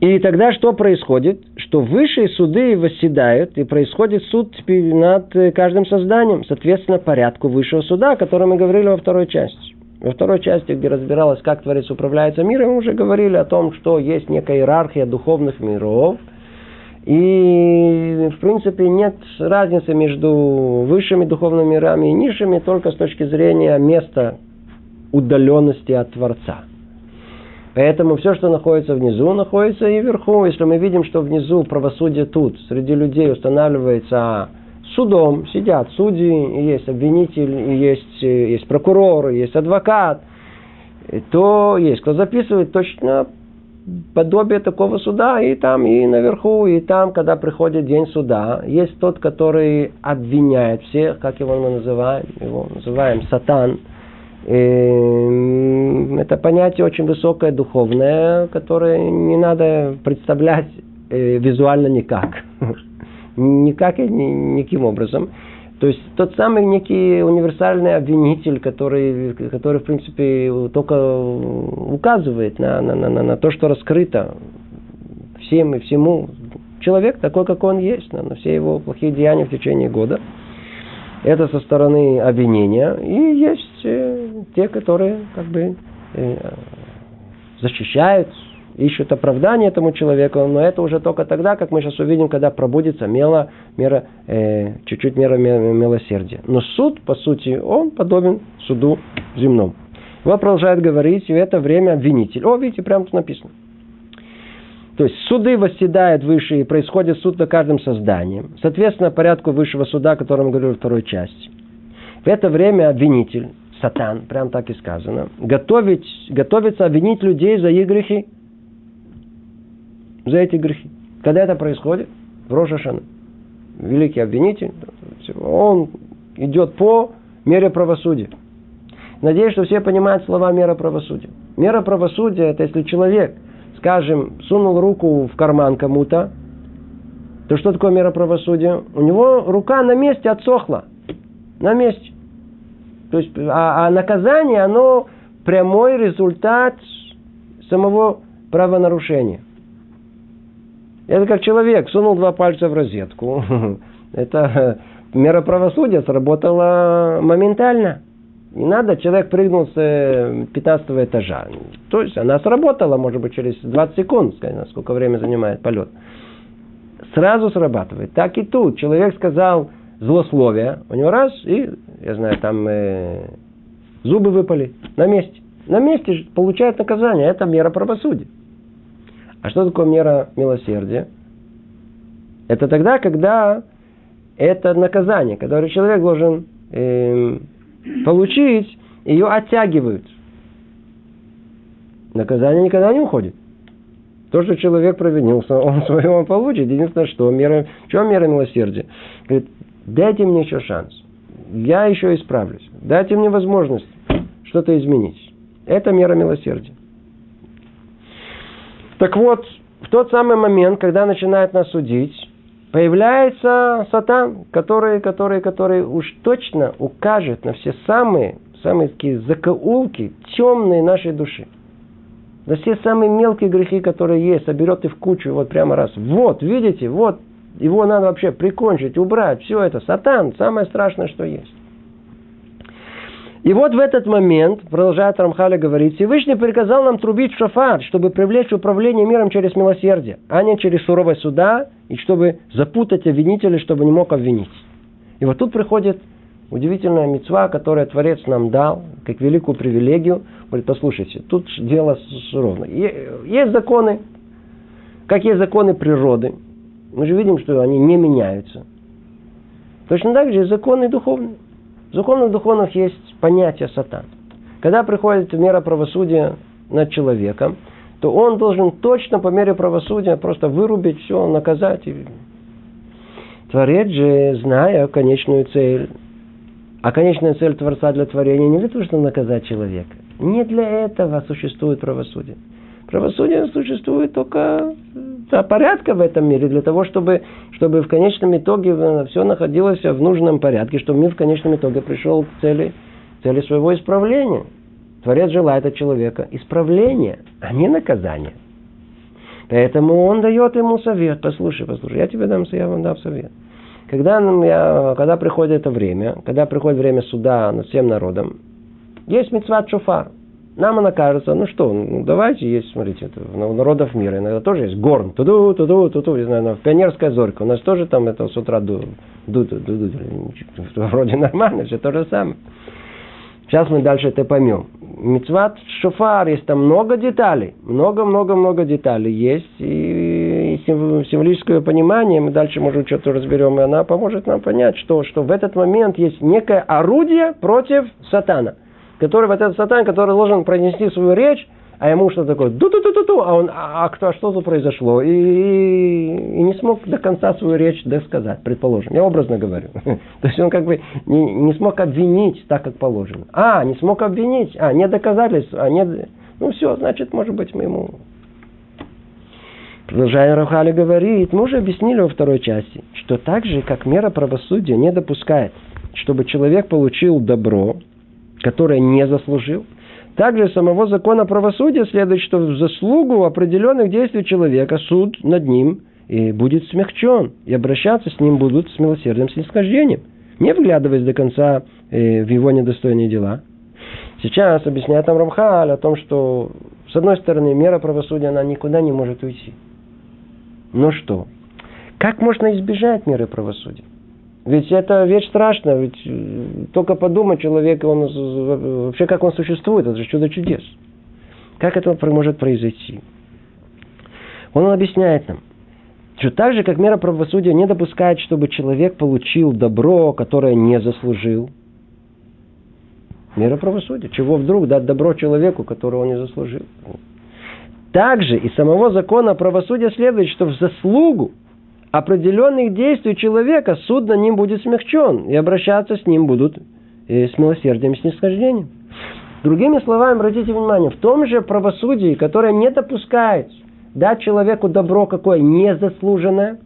И тогда что происходит? Что высшие суды восседают, и происходит суд над каждым созданием, соответственно, порядку высшего суда, о котором мы говорили во второй части. Во второй части, где разбиралось, как Творец управляется миром, мы уже говорили о том, что есть некая иерархия духовных миров. И, в принципе, нет разницы между высшими духовными мирами и низшими только с точки зрения места удаленности от Творца. Поэтому все, что находится внизу, находится и вверху. Если мы видим, что внизу правосудие тут, среди людей устанавливается судом сидят судьи, есть обвинитель, есть, есть прокурор, есть адвокат, то есть кто записывает точно подобие такого суда и там, и наверху, и там, когда приходит день суда, есть тот, который обвиняет всех, как его мы называем, его называем сатан. И это понятие очень высокое, духовное, которое не надо представлять э, визуально никак. никак и никаким образом. То есть тот самый некий универсальный обвинитель, который, который в принципе, только указывает на, на, на, на то, что раскрыто всем и всему. Человек такой, как он есть, на, на все его плохие деяния в течение года. Это со стороны обвинения. И есть э, те, которые как бы э, защищают ищут оправдание этому человеку, но это уже только тогда, как мы сейчас увидим, когда пробудится мела, мера, э, чуть-чуть мера милосердия. Но суд, по сути, он подобен суду земному. Его продолжает говорить, в это время обвинитель. О, видите, прямо тут написано. То есть суды восседают выше, и происходит суд над каждым созданием. Соответственно, порядку высшего суда, о котором мы говорили во второй части. В это время обвинитель, сатан, прям так и сказано, готовить, готовится обвинить людей за их грехи за эти грехи. Когда это происходит? В Рошашана. Великий обвинитель, он идет по мере правосудия. Надеюсь, что все понимают слова мера правосудия. Мера правосудия – это если человек, скажем, сунул руку в карман кому-то, то что такое мера правосудия? У него рука на месте отсохла. На месте. То есть, а, а наказание, оно прямой результат самого правонарушения. Это как человек сунул два пальца в розетку. Это мера правосудия сработала моментально. Не надо, человек прыгнул с 15 э, этажа. То есть она сработала, может быть, через 20 секунд, сколько время занимает полет. Сразу срабатывает. Так и тут. Человек сказал злословие, у него раз, и, я знаю, там э, зубы выпали на месте. На месте получает наказание. Это мера правосудия. А что такое мера милосердия? Это тогда, когда это наказание, которое человек должен э, получить, ее оттягивают. Наказание никогда не уходит. То, что человек провинился, он свое он получит. Единственное, что мера, в чем мера милосердия? Говорит, дайте мне еще шанс. Я еще исправлюсь. Дайте мне возможность что-то изменить. Это мера милосердия. Так вот, в тот самый момент, когда начинает нас судить, появляется сатан, который, который, который уж точно укажет на все самые, самые такие закоулки, темные нашей души. На все самые мелкие грехи, которые есть, соберет их в кучу, вот прямо раз. Вот, видите, вот, его надо вообще прикончить, убрать, все это. Сатан, самое страшное, что есть. И вот в этот момент, продолжает Рамхаля говорить, Всевышний приказал нам трубить в шафар, чтобы привлечь управление миром через милосердие, а не через суровое суда, и чтобы запутать обвинителя, чтобы не мог обвинить. И вот тут приходит удивительная мецва, которую Творец нам дал, как великую привилегию. Говорит, послушайте, тут дело ровно. Есть законы, как есть законы природы. Мы же видим, что они не меняются. Точно так же и законы духовные. В законах духовных есть понятие сатан. Когда приходит мера правосудия над человеком, то он должен точно по мере правосудия просто вырубить все, наказать. Творец же, зная конечную цель, а конечная цель Творца для творения не для того, чтобы наказать человека. Не для этого существует правосудие. Правосудие существует только для порядка в этом мире, для того, чтобы, чтобы в конечном итоге все находилось в нужном порядке, чтобы мир в конечном итоге пришел к цели, цели своего исправления. Творец желает от человека исправления, а не наказания. Поэтому он дает ему совет. Послушай, послушай, я тебе дам, я вам дам совет. Когда, я, когда приходит это время, когда приходит время суда над всем народом, есть мецват шофар. Нам она кажется, ну что, ну давайте есть, смотрите, это, у народов мира иногда тоже есть горн, туду, туду, туду, не знаю, пионерская зорька, у нас тоже там это с утра ду, ду, ду, ду, ду, вроде нормально, все то же самое. Сейчас мы дальше это поймем. Мецват шофар, есть там много деталей, много-много-много деталей есть, и символическое понимание, мы дальше, может, что-то разберем, и она поможет нам понять, что, что в этот момент есть некое орудие против сатана – который, вот этот сатан, который должен произнести свою речь, а ему что такое? Ду-ду-ду-ду-ду, а он, а, а кто, а что тут произошло? И, и, не смог до конца свою речь досказать, предположим. Я образно говорю. То есть он как бы не, не смог обвинить так, как положено. А, не смог обвинить, а, не доказательств, а, не... Ну все, значит, может быть, мы ему... Продолжая Рахали говорит, мы уже объяснили во второй части, что так же, как мера правосудия не допускает – чтобы человек получил добро, которое не заслужил. Также самого закона правосудия следует, что в заслугу определенных действий человека суд над ним и будет смягчен, и обращаться с ним будут с милосердием, снисхождением, не вглядываясь до конца э, в его недостойные дела. Сейчас объясняет там Рамхаль о том, что с одной стороны мера правосудия, она никуда не может уйти. Но что? Как можно избежать меры правосудия? Ведь это вещь страшная, ведь э, только подумать человек, он, вообще как он существует, это же чудо чудес. Как это может произойти? Он объясняет нам, что так же, как мера правосудия не допускает, чтобы человек получил добро, которое не заслужил. Мера правосудия. Чего вдруг дать добро человеку, которого он не заслужил? Также из самого закона правосудия следует, что в заслугу определенных действий человека суд над ним будет смягчен, и обращаться с ним будут э, с милосердием и снисхождением. Другими словами, обратите внимание, в том же правосудии, которое не допускает дать человеку добро какое незаслуженное,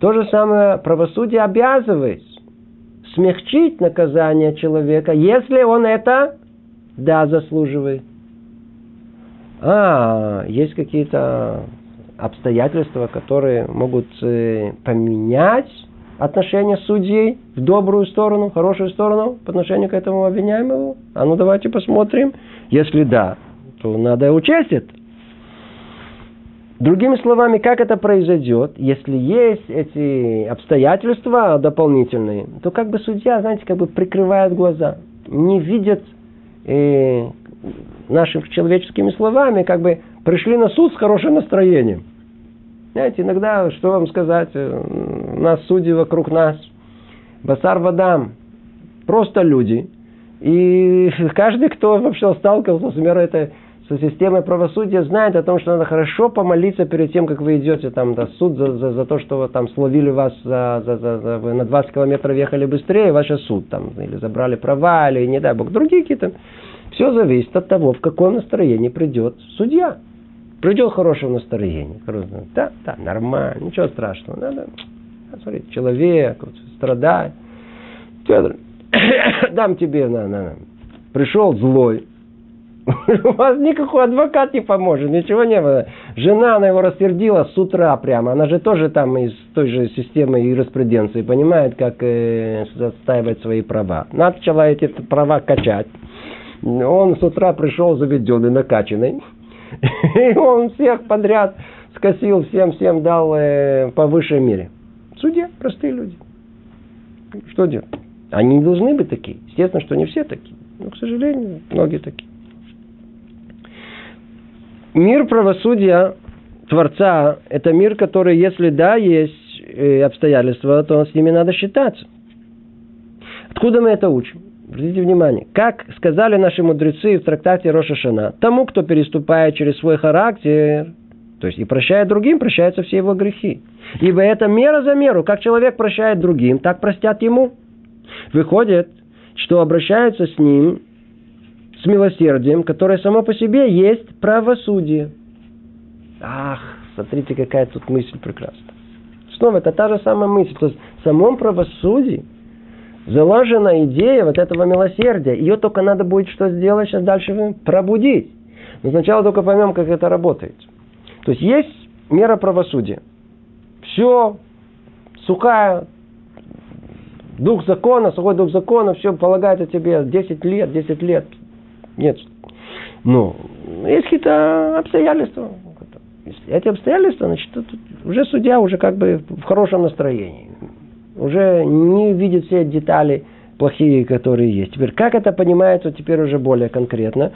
то же самое правосудие обязывает смягчить наказание человека, если он это да заслуживает. А, есть какие-то обстоятельства, которые могут э, поменять отношение судей в добрую сторону, в хорошую сторону по отношению к этому обвиняемому? А ну давайте посмотрим. Если да, то надо учесть это. Другими словами, как это произойдет, если есть эти обстоятельства дополнительные, то как бы судья, знаете, как бы прикрывает глаза, не видит э, нашими человеческими словами, как бы пришли на суд с хорошим настроением. Знаете, иногда, что вам сказать, э, у нас судьи вокруг нас, басар вадам, просто люди. И каждый, кто вообще сталкивался мерой этой со системой правосудия знает о том, что надо хорошо помолиться перед тем, как вы идете там до суд за, за, за то, что вы там словили вас за, за, за, за, вы на 20 километров ехали быстрее, ваш суд там, или забрали права, или не дай бог, другие какие-то. Все зависит от того, в каком настроении придет судья. Придет хорошее настроение. Да, да, нормально, ничего страшного. Надо, смотрите, человек страдает. Федор, дам тебе, на, на, на. Пришел злой, у вас никакой адвокат не поможет, ничего не было. Жена, она его рассердила с утра прямо. Она же тоже там из той же системы юриспруденции, понимает, как э, отстаивать свои права. Начала эти права качать. Он с утра пришел заведенный, накачанный. И он всех подряд скосил, всем-всем дал э, по высшей мере. Судья, простые люди. Что делать? Они не должны быть такие. Естественно, что не все такие. Но, к сожалению, многие такие мир правосудия Творца – это мир, который, если да, есть э, обстоятельства, то с ними надо считаться. Откуда мы это учим? Обратите внимание, как сказали наши мудрецы в трактате Роша Шана, тому, кто переступает через свой характер, то есть и прощает другим, прощаются все его грехи. Ибо это мера за меру. Как человек прощает другим, так простят ему. Выходит, что обращаются с ним с милосердием, которое само по себе есть правосудие. Ах, смотрите, какая тут мысль прекрасная. Снова, это та же самая мысль. То есть в самом правосудии заложена идея вот этого милосердия. Ее только надо будет что сделать сейчас дальше? Пробудить. Но сначала только поймем, как это работает. То есть есть мера правосудия. Все сухая, дух закона, сухой дух закона, все полагается тебе 10 лет, 10 лет, нет. Но есть какие-то обстоятельства. Эти обстоятельства, значит, уже судья уже как бы в хорошем настроении. Уже не видит все детали плохие, которые есть. Теперь, как это понимается теперь уже более конкретно?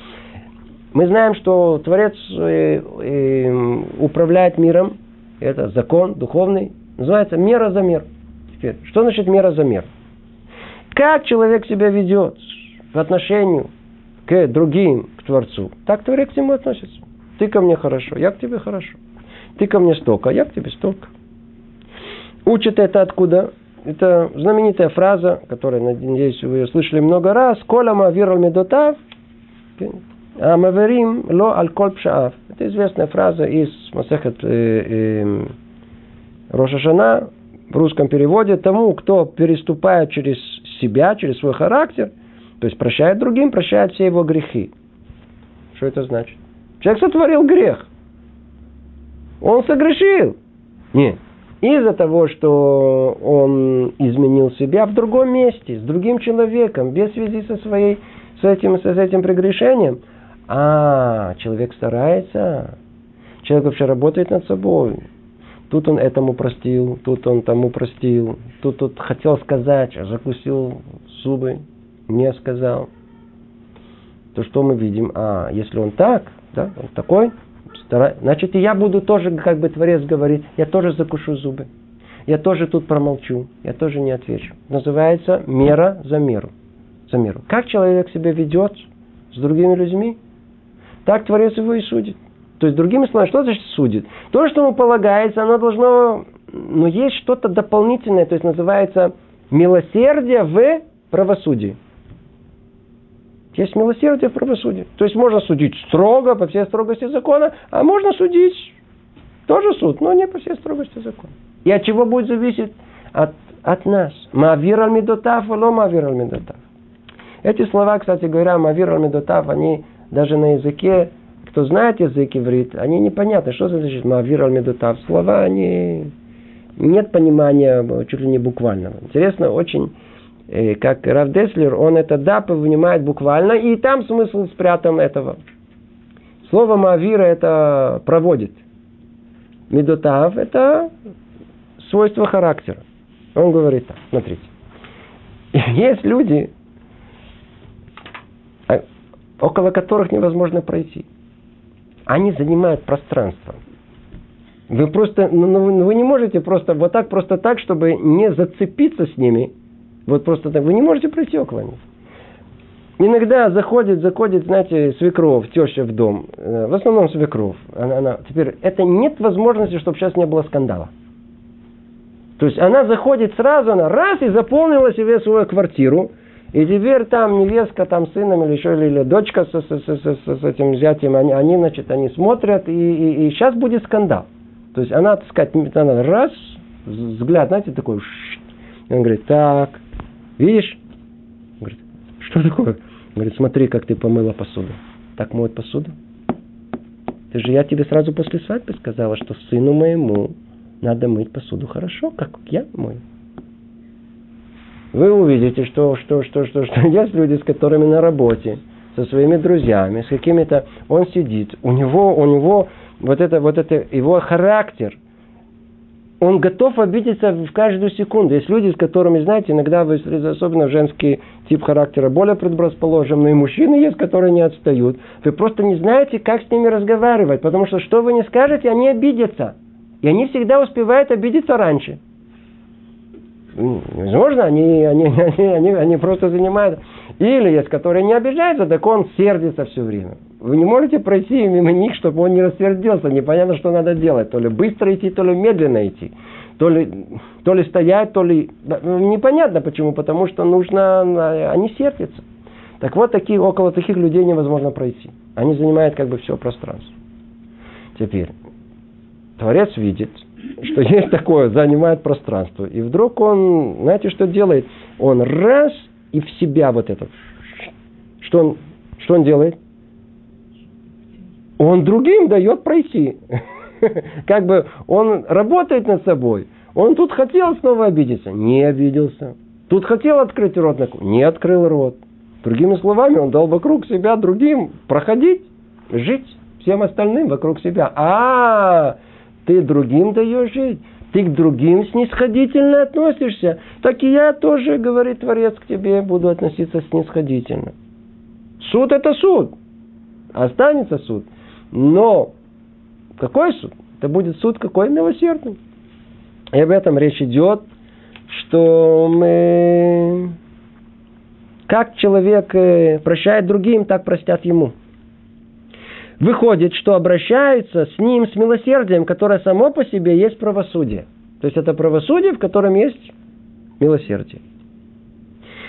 Мы знаем, что Творец э, э, управляет миром. Это закон духовный. Называется мера за мер. Теперь, что значит мера за мер? Как человек себя ведет в отношении к другим, к Творцу, так Творец к нему относится. Ты ко мне хорошо, я к тебе хорошо. Ты ко мне столько, я к тебе столько. Учат это откуда? Это знаменитая фраза, которую, надеюсь, вы ее слышали много раз. Кола вирал медотав, а маверим ло аль пшаав. Это известная фраза из Масехет э, э, Рошашана в русском переводе. Тому, кто переступает через себя, через свой характер, то есть прощает другим, прощает все его грехи. Что это значит? Человек сотворил грех. Он согрешил. Нет. Из-за того, что он изменил себя в другом месте, с другим человеком, без связи со своей, с этим, с этим прегрешением. А, человек старается. Человек вообще работает над собой. Тут он этому простил, тут он тому простил, тут тут хотел сказать, а закусил зубы, не сказал. То что мы видим? А, если он так, да, он такой, значит и я буду тоже, как бы Творец говорит, я тоже закушу зубы. Я тоже тут промолчу, я тоже не отвечу. Называется мера за меру. За меру. Как человек себя ведет с другими людьми, так Творец его и судит. То есть, другими словами, что значит судит? То, что ему полагается, оно должно... Но есть что-то дополнительное, то есть называется милосердие в правосудии. Есть милосердие в правосудии. То есть можно судить строго, по всей строгости закона, а можно судить тоже суд, но не по всей строгости закона. И от чего будет зависеть? От, от нас. Мавир аль медотав, ло мавир аль медотав. Эти слова, кстати говоря, мавир аль медотав, они даже на языке кто знает язык иврит, они непонятны. Что значит Мавир аль Слова, они... Нет понимания чуть ли не буквального. Интересно очень, как Рав Деслер, он это да понимает буквально, и там смысл спрятан этого. Слово Мавира это проводит. Медотав это свойство характера. Он говорит так, смотрите. Есть люди, а, около которых невозможно пройти они занимают пространство. Вы просто, ну, ну, вы не можете просто вот так, просто так, чтобы не зацепиться с ними. Вот просто так. Вы не можете пройти около них. Иногда заходит, заходит, знаете, свекров, теща в дом. Э, в основном свекров. Она, она, теперь это нет возможности, чтобы сейчас не было скандала. То есть она заходит сразу, она раз и заполнила себе свою квартиру. И теперь там невестка, там сыном или еще, или, или дочка с, с, с, с, этим взятием, они, они, значит, они смотрят, и, и, и сейчас будет скандал. То есть она, так сказать, она раз, взгляд, знаете, такой, и он говорит, так, видишь? Говорит, что такое? Говорит, смотри, как ты помыла посуду. Так моют посуду? Ты же я тебе сразу после свадьбы сказала, что сыну моему надо мыть посуду хорошо, как я мою вы увидите, что, что, что, что, что есть люди, с которыми на работе, со своими друзьями, с какими-то... Он сидит, у него, у него вот это, вот это, его характер, он готов обидеться в каждую секунду. Есть люди, с которыми, знаете, иногда, вы, особенно женский тип характера, более предрасположен, но и мужчины есть, которые не отстают. Вы просто не знаете, как с ними разговаривать, потому что что вы не скажете, они обидятся. И они всегда успевают обидеться раньше. Возможно, они, они, они, они, они просто занимают. Или есть, которые не обижаются, так он сердится все время. Вы не можете пройти мимо них, чтобы он не рассердился. Непонятно, что надо делать. То ли быстро идти, то ли медленно идти. То ли, то ли стоять, то ли... Ну, непонятно почему, потому что нужно... Они сердятся. Так вот, такие, около таких людей невозможно пройти. Они занимают как бы все пространство. Теперь, Творец видит, что есть такое, занимает пространство. И вдруг он, знаете, что делает? Он раз и в себя вот это. Что он, что он делает? Он другим дает пройти. Как бы он работает над собой. Он тут хотел снова обидеться, не обиделся. Тут хотел открыть рот, не открыл рот. Другими словами, он дал вокруг себя другим проходить, жить всем остальным вокруг себя. А, ты другим даешь жить, ты к другим снисходительно относишься, так и я тоже, говорит Творец, к тебе буду относиться снисходительно. Суд это суд. Останется суд. Но какой суд? Это будет суд какой милосердный. И об этом речь идет, что мы... Как человек э, прощает другим, так простят ему. Выходит, что обращаются с ним с милосердием, которое само по себе есть правосудие. То есть это правосудие, в котором есть милосердие.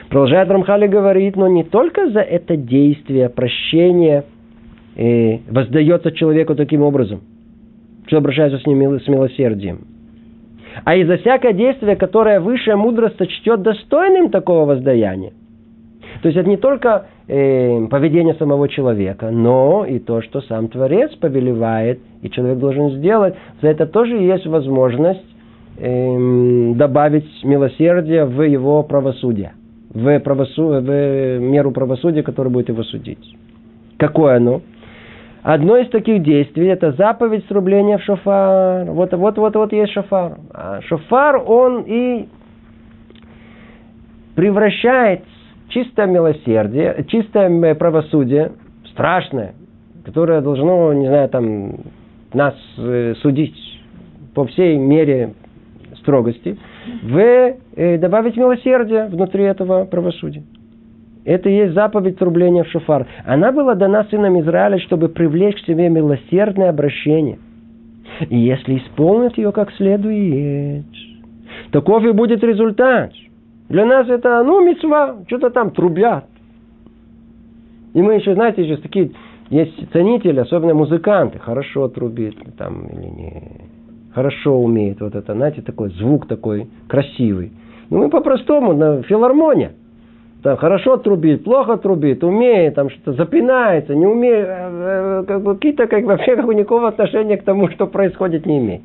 Продолжает Рамхали говорит, но не только за это действие прощения э, воздается человеку таким образом, что обращается с ним с милосердием. А и за всякое действие, которое высшая мудрость сочтет достойным такого воздаяния. То есть это не только э, поведение самого человека, но и то, что сам Творец повелевает, и человек должен сделать. За это тоже есть возможность э, добавить милосердие в его правосудие, в, правосу, в меру правосудия, который будет его судить. Какое оно? Одно из таких действий – это заповедь срубления в шофар. Вот, вот, вот, вот есть шофар. А шофар, он и превращает чистое милосердие, чистое правосудие, страшное, которое должно, не знаю, там, нас э, судить по всей мере строгости, в э, добавить милосердие внутри этого правосудия. Это и есть заповедь трубления в шофар. Она была дана сынам Израиля, чтобы привлечь к себе милосердное обращение. И если исполнить ее как следует, таков и будет результат. Для нас это, ну, мецва, что-то там трубят. И мы еще, знаете, сейчас такие есть ценители, особенно музыканты, хорошо трубит там или не хорошо умеет вот это, знаете, такой звук такой красивый. Ну, мы по-простому, на филармония. Там хорошо трубит, плохо трубит, умеет, там что-то запинается, не умеет, э, э, как бы какие-то как вообще как никакого отношения к тому, что происходит, не имеет.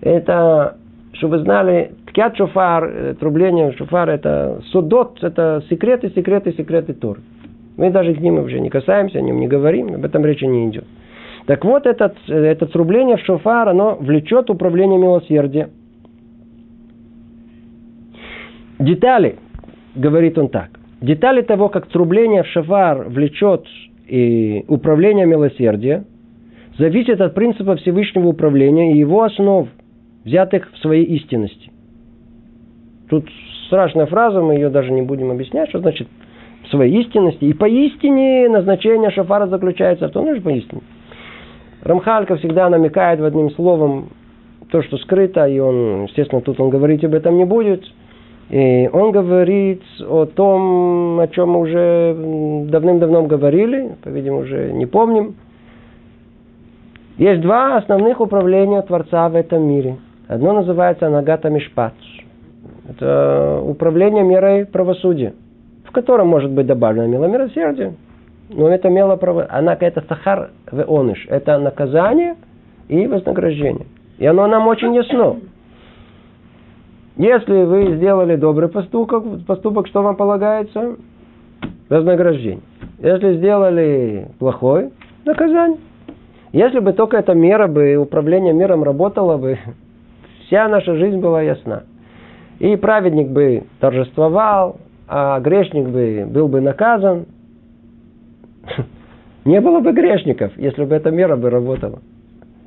Это, чтобы вы знали, ткят шофар, э, трубление шофар, это судот, это секреты, секреты, секреты Тор. Мы даже к ним уже не касаемся, о нем не говорим, об этом речи не идет. Так вот, это, это трубление в шофар, оно влечет управление милосердия. Детали говорит он так. Детали того, как трубление в шафар влечет и управление милосердия, зависят от принципа Всевышнего управления и его основ, взятых в своей истинности. Тут страшная фраза, мы ее даже не будем объяснять, что значит в своей истинности. И поистине назначение шафара заключается в том, что поистине. Рамхалька всегда намекает в одним словом то, что скрыто, и он, естественно, тут он говорить об этом не будет – и он говорит о том, о чем мы уже давным-давно говорили, по-видимому, уже не помним. Есть два основных управления Творца в этом мире. Одно называется Нагата Мишпат. Это управление мерой правосудия, в котором может быть добавлено милосердие. Но это мело она это сахар в оныш. Это наказание и вознаграждение. И оно нам очень ясно. Если вы сделали добрый поступок, поступок, что вам полагается? Вознаграждение. Если сделали плохой, наказание. Если бы только эта мера бы, управление миром работало бы, вся наша жизнь была ясна. И праведник бы торжествовал, а грешник бы был бы наказан. Не было бы грешников, если бы эта мера бы работала.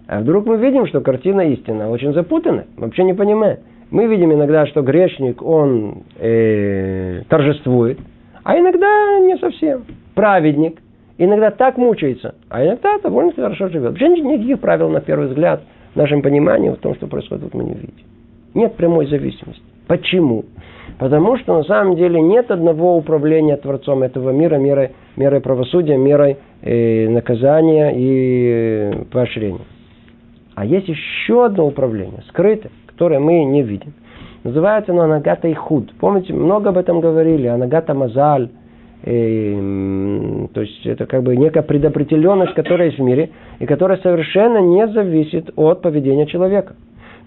А вдруг мы видим, что картина истина очень запутана, вообще не понимаем. Мы видим иногда, что грешник, он э, торжествует, а иногда не совсем. Праведник иногда так мучается, а иногда довольно хорошо живет. Вообще никаких правил, на первый взгляд, в нашем понимании в том, что происходит, мы не видим. Нет прямой зависимости. Почему? Потому что на самом деле нет одного управления Творцом этого мира, мерой, мерой правосудия, мерой э, наказания и э, поощрения. А есть еще одно управление, скрытое которое мы не видим. Называется оно Анагата и Худ. Помните, много об этом говорили. Анагата Мазаль. И, то есть это как бы некая предопределенность, которая есть в мире, и которая совершенно не зависит от поведения человека.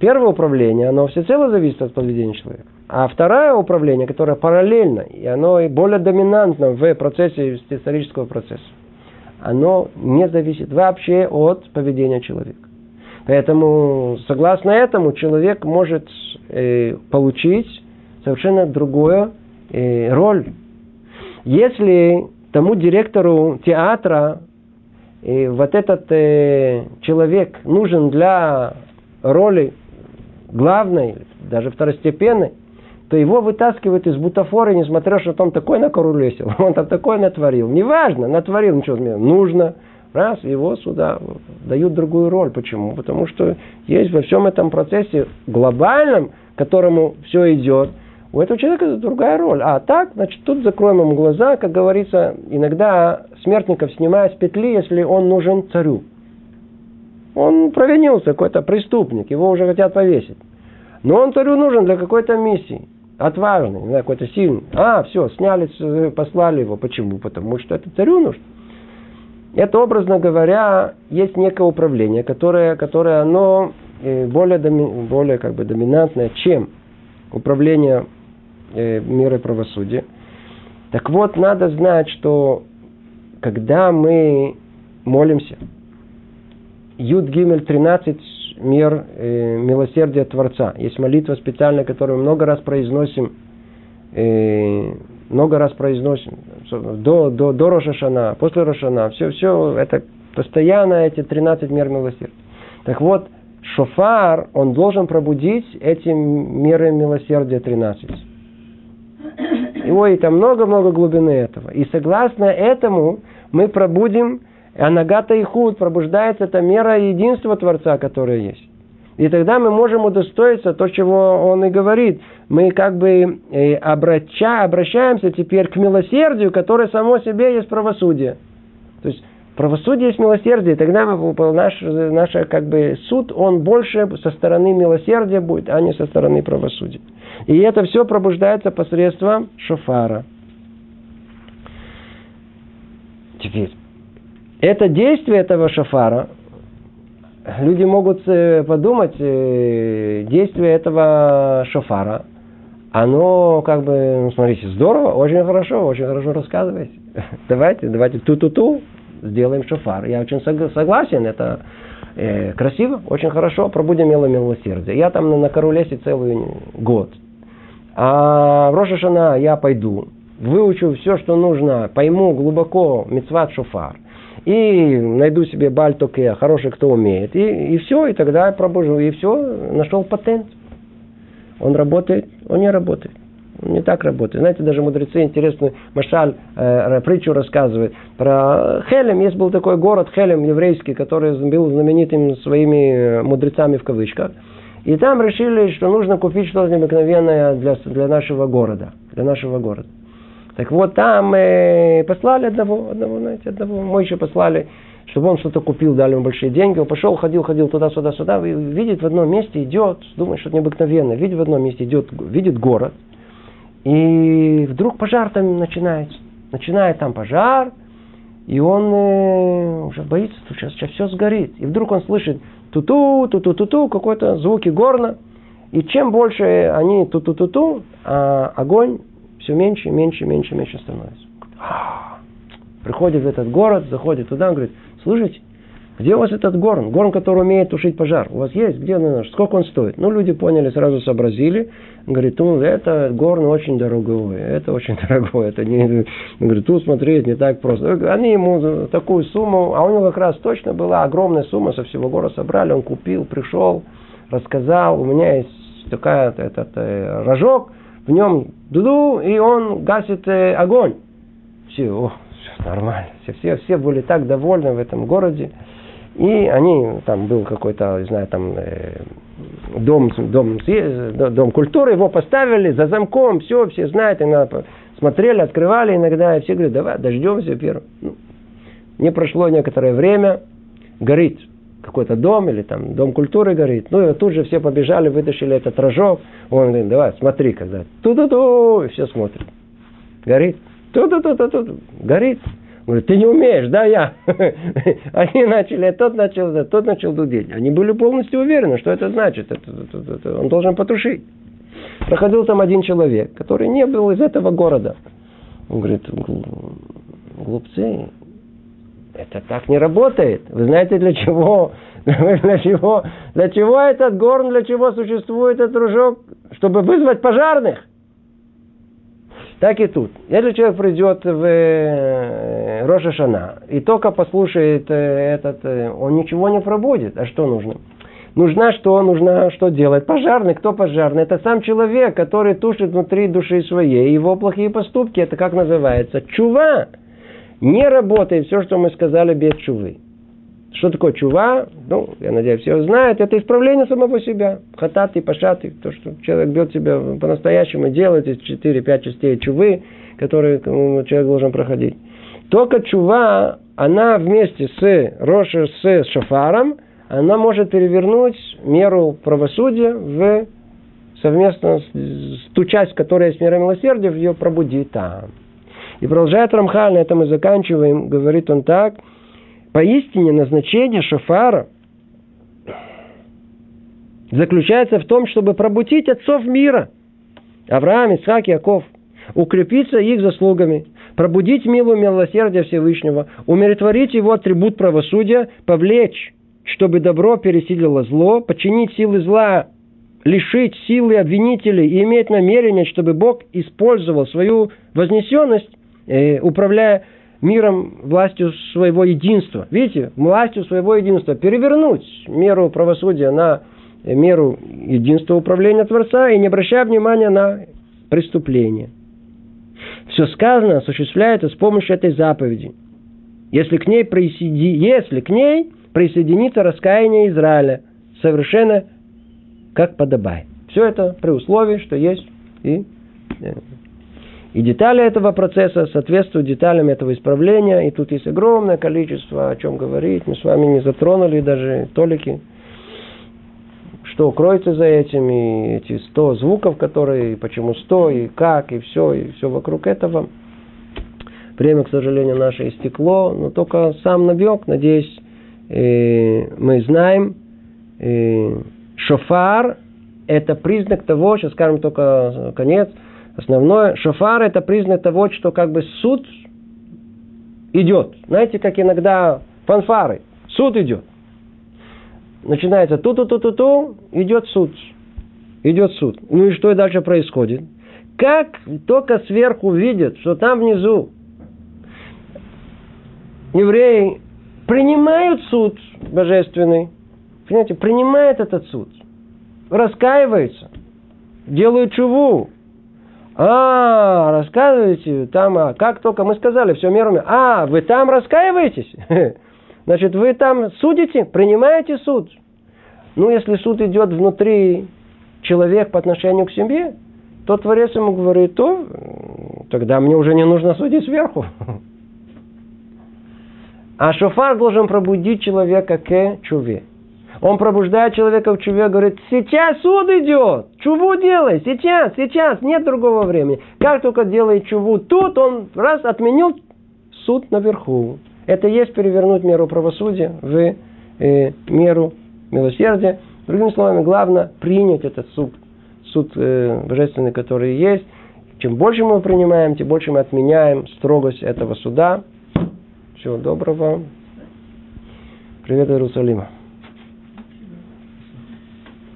Первое управление, оно всецело зависит от поведения человека. А второе управление, которое параллельно, и оно и более доминантно в процессе исторического процесса, оно не зависит вообще от поведения человека. Поэтому, согласно этому, человек может э, получить совершенно другую э, роль. Если тому директору театра э, вот этот э, человек нужен для роли главной, даже второстепенной, то его вытаскивают из бутафоры, несмотря что он такой накорулесил, он там такой натворил. Неважно, натворил, ничего, нужно – Раз, его сюда дают другую роль. Почему? Потому что есть во всем этом процессе глобальном, к которому все идет, у этого человека другая роль. А так, значит, тут закроем ему глаза, как говорится, иногда смертников снимают с петли, если он нужен царю. Он провинился, какой-то преступник, его уже хотят повесить. Но он царю нужен для какой-то миссии. Отважный, какой-то сильный. А, все, сняли, послали его. Почему? Потому что это царю нужно. Это, образно говоря, есть некое управление, которое, которое оно э, более, более как бы доминантное, чем управление э, мира правосудия. Так вот, надо знать, что когда мы молимся, Юд Гимель 13 мир э, милосердия Творца. Есть молитва специальная, которую мы много раз произносим, э, много раз произносим, до, до, до Рошашана, после Рошана, все, все, это постоянно эти 13 мер милосердия. Так вот, шофар, он должен пробудить эти меры милосердия 13. И ой, там много-много глубины этого. И согласно этому мы пробудим Анагата и худ пробуждается эта мера единства Творца, которая есть. И тогда мы можем удостоиться то, чего он и говорит. Мы как бы э, обраща, обращаемся теперь к милосердию, которое само себе есть правосудие. То есть правосудие есть милосердие, тогда наш, наш как бы суд, он больше со стороны милосердия будет, а не со стороны правосудия. И это все пробуждается посредством шофара. Теперь, это действие этого шафара, люди могут э, подумать, э, действие этого шафара, оно как бы, ну, смотрите, здорово, очень хорошо, очень хорошо рассказываете. Давайте, давайте ту-ту-ту, сделаем шафар. Я очень согласен, это э, красиво, очень хорошо, пробудем мило милосердие. Я там на, на Королесе целый год. А в Рошашана я пойду, выучу все, что нужно, пойму глубоко мецват шофар – и найду себе бальтоке, хороший, кто умеет. И, и все, и тогда я пробужу, и все, нашел патент. Он работает, он не работает. Он не так работает. Знаете, даже мудрецы интересную Машаль э, притчу рассказывают про Хелем. Есть был такой город Хелем еврейский, который был знаменитым своими мудрецами в кавычках. И там решили, что нужно купить что-то необыкновенное для, для нашего города. Для нашего города. Так вот, там э, послали одного, одного, знаете, одного. Мы еще послали, чтобы он что-то купил, дали ему большие деньги. Он пошел, ходил, ходил туда-сюда, сюда. Видит в одном месте, идет, думает, что необыкновенно. Видит в одном месте, идет, видит город. И вдруг пожар там начинается. Начинает там пожар. И он э, уже боится, что сейчас, сейчас все сгорит. И вдруг он слышит ту-ту, ту-ту-ту-ту, какой-то звуки горна. И чем больше они ту-ту-ту-ту, а огонь все меньше, меньше, меньше, меньше становится. Приходит в этот город, заходит туда, он говорит, слушайте, где у вас этот горн? Горн, который умеет тушить пожар. У вас есть? Где он? Сколько он стоит? Ну, люди поняли, сразу сообразили. Он говорит, ну, это горн очень дорогой. Это очень дорогой. Это не... Он говорит, тут смотреть не так просто. Они ему такую сумму, а у него как раз точно была огромная сумма, со всего города собрали. Он купил, пришел, рассказал. У меня есть такая, этот, э, рожок, в нем дуду, и он гасит э, огонь. Все, о, все нормально. Все, все, все были так довольны в этом городе. И они, там был какой-то, не знаю, там э, дом, дом, дом культуры, его поставили за замком, все, все знают, иногда смотрели, открывали иногда, и все говорят, давай дождемся первым. Ну, не прошло некоторое время, горит какой-то дом или там дом культуры горит. Ну и тут же все побежали, вытащили этот рожок. Он говорит, давай, смотри, когда ту-ту-ту, и все смотрят. Горит. Ту-ту-ту-ту-ту, горит. Говорит, ты не умеешь, да, я. Они начали, тот начал, тот начал дудеть. Они были полностью уверены, что это значит. Это, это, это, он должен потушить. Проходил там один человек, который не был из этого города. Он говорит, глупцы, это так не работает. Вы знаете для чего? Для чего? Для чего этот горн, для чего существует этот дружок? Чтобы вызвать пожарных. Так и тут. Если человек придет в э, Роша Шана и только послушает э, этот, э, он ничего не пробудет. А что нужно? Нужна что? Нужно что делать? Пожарный. Кто пожарный? Это сам человек, который тушит внутри души своей. Его плохие поступки, это как называется? Чува не работает все, что мы сказали без чувы. Что такое чува? Ну, я надеюсь, все знают. Это исправление самого себя. Хатат и пашат. То, что человек бьет себя по-настоящему, делает из 4-5 частей чувы, которые человек должен проходить. Только чува, она вместе с Роши, с Шафаром, она может перевернуть меру правосудия в совместно с, ту часть, которая есть мира милосердия, ее пробуди там. И продолжает Рамхаль, на этом мы заканчиваем, говорит он так, поистине назначение шофара заключается в том, чтобы пробудить отцов мира, Авраам, Исаак, Яков, укрепиться их заслугами, пробудить милую милосердие Всевышнего, умиротворить его атрибут правосудия, повлечь, чтобы добро пересилило зло, подчинить силы зла, лишить силы обвинителей и иметь намерение, чтобы Бог использовал свою вознесенность, э, управляя миром властью своего единства. Видите, властью своего единства. Перевернуть меру правосудия на меру единства управления Творца и не обращая внимания на преступление все сказано осуществляется с помощью этой заповеди. Если к ней, присоеди... Если к ней присоединится раскаяние Израиля, совершенно как подобает. Все это при условии, что есть и, э, и детали этого процесса соответствуют деталям этого исправления. И тут есть огромное количество, о чем говорить. Мы с вами не затронули даже толики что кроется за этим, и эти сто звуков, которые, почему сто, и как, и все, и все вокруг этого. Время, к сожалению, наше истекло, но только сам намек, надеюсь, э, мы знаем, э, шофар – это признак того, сейчас скажем только конец, основное, шофар – это признак того, что как бы суд идет. Знаете, как иногда фанфары, суд идет начинается ту-ту-ту-ту-ту, идет суд. Идет суд. Ну и что дальше происходит? Как только сверху видят, что там внизу евреи принимают суд божественный, понимаете, принимают этот суд, раскаиваются, делают чуву, а, рассказываете, там, а, как только мы сказали, все мерами, а, вы там раскаиваетесь? Значит, вы там судите, принимаете суд. Ну, если суд идет внутри человека по отношению к семье, то Творец ему говорит, то тогда мне уже не нужно судить сверху. А шофар должен пробудить человека к чуве. Он пробуждает человека в чуве, говорит, сейчас суд идет, чуву делай, сейчас, сейчас, нет другого времени. Как только делает чуву тут, он раз отменил суд наверху. Это есть перевернуть меру правосудия в э, меру милосердия. Другими словами, главное принять этот суд, суд э, божественный, который есть. Чем больше мы принимаем, тем больше мы отменяем строгость этого суда. Всего доброго. Привет, Иерусалима.